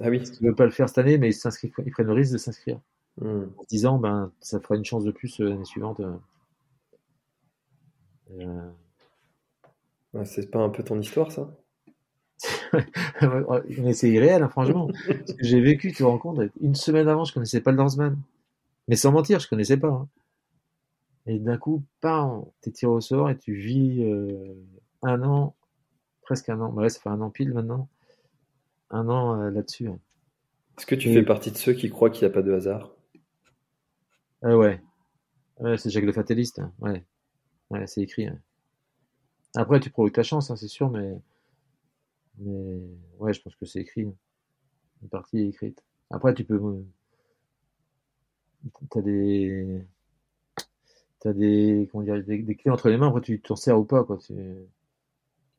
Ah oui. Parce qu'ils veulent pas le faire cette année, mais ils s'inscrivent, ils prennent le risque de s'inscrire. Mm. en se disant ben ça fera une chance de plus euh, l'année suivante. euh. Euh, Ouais, c'est pas un peu ton histoire, ça? Mais c'est irréel, hein, franchement. Ce que j'ai vécu, tu te rends compte, une semaine avant, je connaissais pas le Norseman. Mais sans mentir, je connaissais pas. hein. Et d'un coup, bam, t'es tiré au sort et tu vis euh, un an, presque un an. Bah ouais, ça fait un an pile maintenant. Un an euh, là-dessus. hein. Est-ce que tu Et- fais partie de ceux qui croient qu'il n'y a pas de hasard? Ah ouais. Ouais, c'est Jacques le Fataliste. hein. Ouais, ouais c'est écrit. hein. Après, tu provoques ta chance, c'est sûr, mais. Mais ouais, je pense que c'est écrit. Une partie est écrite. Après, tu peux. T'as des. T'as des. Comment dire, des, clés entre les mains, tu t'en sers ou pas, quoi. Tu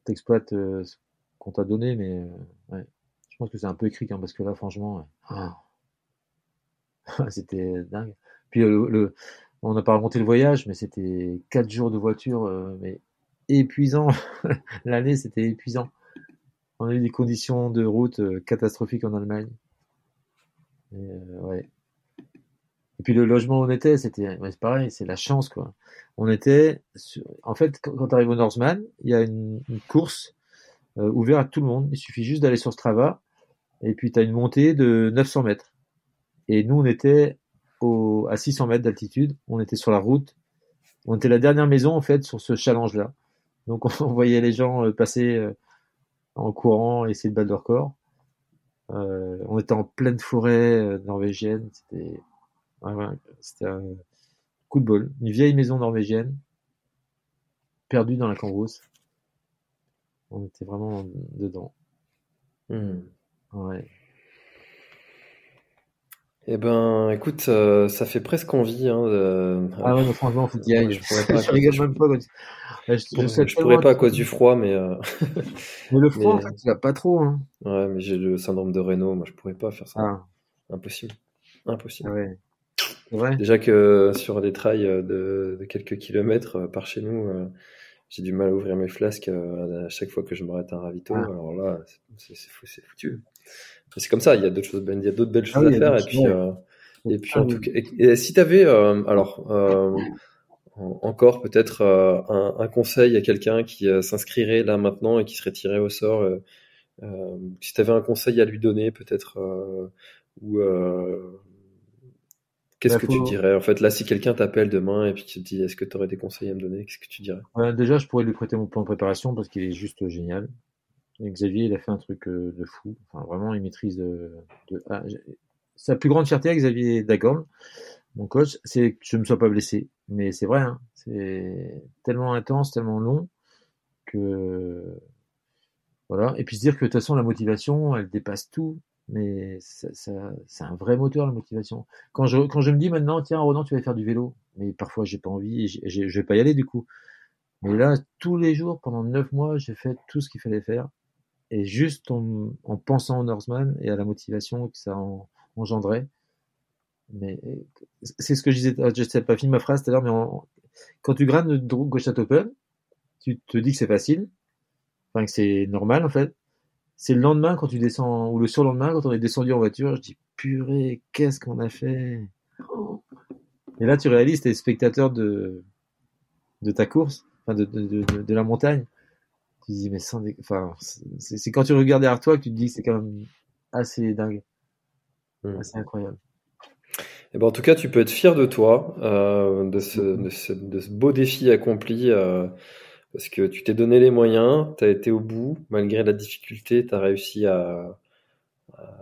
exploites ce qu'on t'a donné, mais. euh. Je pense que c'est un peu écrit, hein, parce que là, franchement. ouais. Ah. C'était dingue. Puis euh, le, on n'a pas raconté le voyage, mais c'était quatre jours de voiture, euh, mais épuisant. L'année, c'était épuisant. On a eu des conditions de route euh, catastrophiques en Allemagne. Euh, ouais. Et puis le logement où on était, c'était ouais, pareil, c'est la chance quoi. On était, sur- en fait, quand, tu arrives au Norseman, il y a une, course euh, ouverte à tout le monde. Il suffit juste d'aller sur Strava, et puis tu as une montée de 900 mètres. Et nous, on était au, à 600 mètres d'altitude. On était sur la route. On était la dernière maison, en fait, sur ce challenge-là. Donc, on voyait les gens euh, passer euh, en courant et essayer de battre leur. Euh, on était en pleine forêt norvégienne. Ouais, c'était un coup de bol. Une vieille maison norvégienne, perdue dans la cambrousse. On était vraiment dedans. Hmm. Ouais. Eh ben, écoute, euh, ça fait presque envie. Hein, de- Ah ouais, mais franchement, faut y. Je pourrais pas, je rigole même pas. quand tu- Ouais, je, Je, je sais je tellement pourrais pas à cause du froid, mais, euh, Mais le froid, mais- en fait, tu vas pas trop. Hein. ouais, mais j'ai le syndrome de Raynaud. Moi, je pourrais pas faire ça. Ah, Impossible. Impossible. ah ouais. Déjà que sur des trails de, de quelques kilomètres euh, par chez nous, euh, j'ai du mal à ouvrir mes flasques euh, à chaque fois que je m'arrête à un ravito. Ah. Alors là, c'est c'est fou- c'est foutu. C'est comme ça. Il y a d'autres choses, ben, il y a d'autres belles Ah choses oui, à faire. Et puis, euh, et puis Ah en oui. tout cas, et, et si tu avais, alors, euh, en- encore peut-être un, un conseil à quelqu'un qui s'inscrirait là maintenant et qui serait tiré au sort, si tu avais un conseil à lui donner, peut-être, ou qu'est-ce Bah, que tu dirais? En fait, là, si quelqu'un t'appelle demain et puis qui te dit, est-ce que tu aurais des conseils à me donner, qu'est-ce que tu dirais? Ouais, déjà, je pourrais lui prêter mon plan de préparation parce qu'il est juste génial. Et Xavier, il a fait un truc euh, de fou. Enfin, vraiment, il maîtrise de. de... ah, sa plus grande fierté, Xavier Dagorn, mon coach, c'est que je ne me sois pas blessé. Mais c'est vrai, hein, c'est tellement intense, tellement long que. Voilà. Et puis se dire que de toute façon, la motivation, elle dépasse tout. Mais ça, ça- c'est un vrai moteur, la motivation. Quand je, quand je me dis maintenant, tiens, Ronan, tu vas faire du vélo. Mais parfois, j'ai pas envie et je vais pas y aller du coup. Mais là, tous les jours, pendant neuf mois, j'ai fait tout ce qu'il fallait faire. Et juste en, en pensant au Norseman et à la motivation que ça en- engendrait. Mais c'est ce que je disais, ah, je sais pas fini ma phrase tout à l'heure, mais quand tu graines le Drou- Gauchat Open, tu te dis que c'est facile, enfin que c'est normal en fait. C'est le lendemain quand tu descends, ou le surlendemain quand on est descendu en voiture, je dis purée, qu'est-ce qu'on a fait? Et là tu réalises, t'es spectateur de, de ta course, enfin de, de, de, de- de la montagne. Tu te dis mais sans dé- enfin c'est c'est quand tu regardes derrière toi que tu te dis que c'est quand même assez dingue, Hmm. assez incroyable. Eh ben, en tout cas, tu peux être fier de toi, euh, de, ce, de, ce, de ce beau défi accompli, euh, parce que tu t'es donné les moyens, tu as été au bout, malgré la difficulté, tu as réussi à,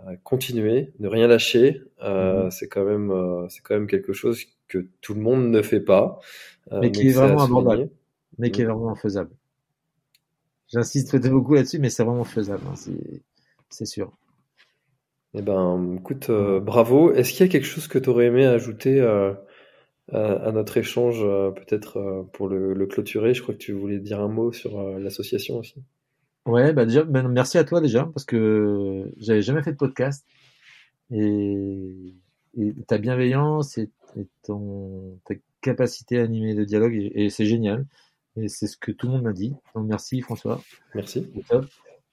à continuer, ne rien lâcher. Euh, Mhm. C'est quand même, euh, c'est quand même quelque chose que tout le monde ne fait pas, euh, Mais qui est vraiment abordable. mais qui est vraiment faisable. J'insiste beaucoup là-dessus, mais c'est vraiment faisable, hein, c'est- sûr. Eh ben, écoute, bravo. Est-ce qu'il y a quelque chose que tu aurais aimé ajouter à, notre échange, euh, peut-être euh, pour le, le clôturer? Je crois que tu voulais dire un mot sur euh, l'association aussi. Ouais, bah déjà, ben, merci à toi déjà, parce que j'avais jamais fait de podcast. Et, et ta bienveillance et, et ton, ta capacité à animer le dialogue, et, et c'est génial. Et c'est ce que tout le monde m'a dit. Donc merci François. Merci. Top.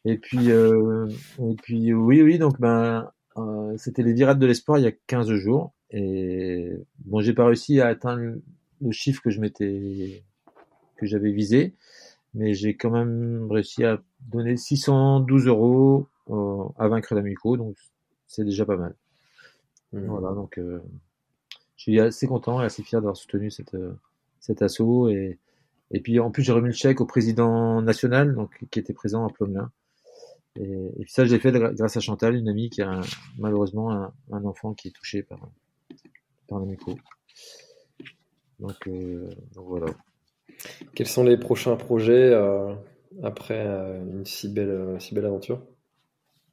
Et puis, euh, et puis oui, oui, donc ben, euh, c'était les virades de l'espoir il y a 15 jours. Et bon, j'ai pas réussi à atteindre le, chiffre que je m'étais, que j'avais visé, mais j'ai quand même réussi à donner 612 euros euh, à vaincre l'amico, donc c'est déjà pas mal. Mhm. Voilà, donc euh, je suis assez content et assez fier d'avoir soutenu cette, euh, cet assaut. Et, et puis en plus, j'ai remis le chèque au président national, donc qui était présent à Plomelin. Et, et puis ça, je l'ai fait grâce à Chantal, une amie qui a un- malheureusement un, un enfant qui est touché par, par l'amico. Donc, donc, voilà. Quels sont les prochains projets après une si belle, si belle aventure?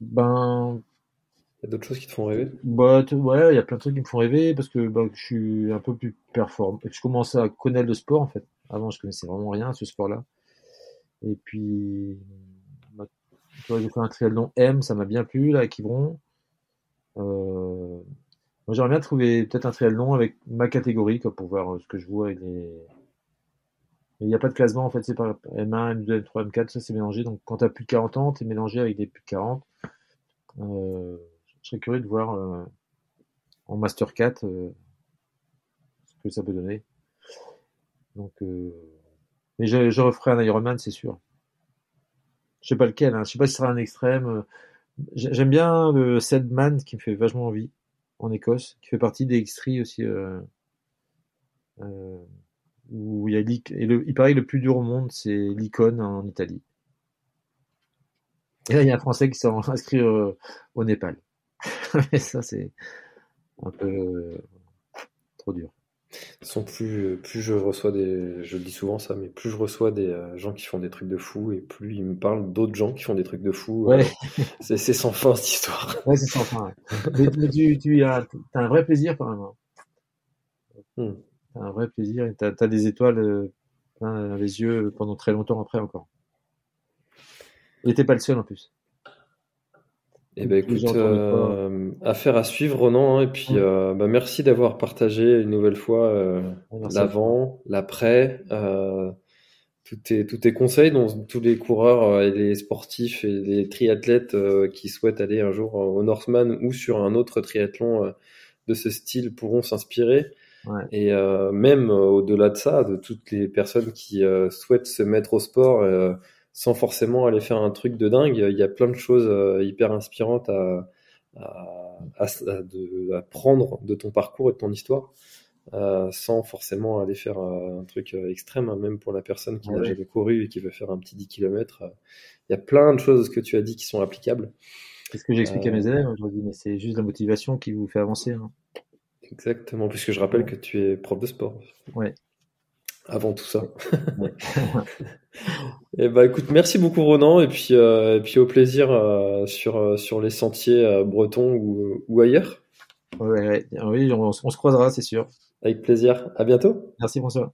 Ben, il y a d'autres choses qui te font rêver? bah, Ouais, il y a plein de trucs qui me font rêver parce que bah, je suis un peu plus performant. Je commence à connaître le sport en fait. Avant, je connaissais vraiment rien à ce sport-là. Et puis, bah, j'ai fait un triathlon M, ça m'a bien plu là, à Quiberon. Euh... Moi, j'aimerais bien trouver peut-être un triathlon avec ma catégorie pour voir euh, ce que je vois avec les. il n'y a pas de classement en fait, c'est pas M1, M2, M3, M4, ça c'est mélangé. Donc quand tu as plus de 40 ans, tu es mélangé avec des plus de 40. Euh, je serais curieux de voir euh, en Master 4 euh, ce que ça peut donner. Donc, mais je, je, referai un Ironman, c'est sûr. Je sais pas lequel, hein. je sais pas si ce sera un extrême. J'aime bien le Sedman qui me fait vachement envie en Écosse, qui fait partie des Extries aussi. Euh, euh, où il y a et le, il paraît que le plus dur au monde, c'est l'icône en Italie. Et là, il y a un Français qui s'est inscrit au Népal. Mais ça, c'est un peu euh, trop dur. Sont plus, plus je reçois des, je le dis souvent ça, mais plus je reçoas des euh, gens qui font des trucs de fou et plus ils me parlent d'autres gens qui font des trucs de fou. Ouais. c'est, sans fin cette histoire. Ouais, c'est sans fin. mais, tu, tu as, as, un vrai plaisir quand même. Hein. Hmm. T'as un vrai plaisir et t'as, as des étoiles euh, dans les yeux pendant très longtemps après encore. Et t'es pas le seul en plus. Eh ben écoute, euh, affaire à suivre Ronan, hein, et puis euh, bah, merci d'avoir partagé une nouvelle fois euh, l'avant, l'après, euh, tous tes, tous tes conseils dont tous les coureurs et les sportifs et les triathlètes qui souhaitent aller un jour au Northman ou sur un autre triathlon de ce style pourront s'inspirer. Ouais. Et même au-delà de ça, de toutes les personnes qui souhaitent se mettre au sport sans forcément aller faire un truc de dingue. Il y a plein de choses euh, hyper inspirantes à, à, à, de, à, prendre de ton parcours et de ton histoire, euh, sans forcément aller faire euh, un truc euh, extrême, hein, même pour la personne qui n'a jamais couru et qui veut faire un petit 10 km. Il y a plein de choses que tu as dit qui sont applicables. C'est ce que j'explique à mes élèves, je dis, mais c'est juste la motivation qui vous fait avancer. Hein. Exactement, puisque je rappelle que tu es prof de sport. Ouais avant tout ça. et eh bah écoute, merci beaucoup Ronan et puis euh, et puis au plaisir euh, sur euh, sur les sentiers euh, bretons ou, ou ailleurs. Ouais, ouais. oui, on, on, se croisera, c'est sûr. Avec plaisir. À bientôt. Merci François.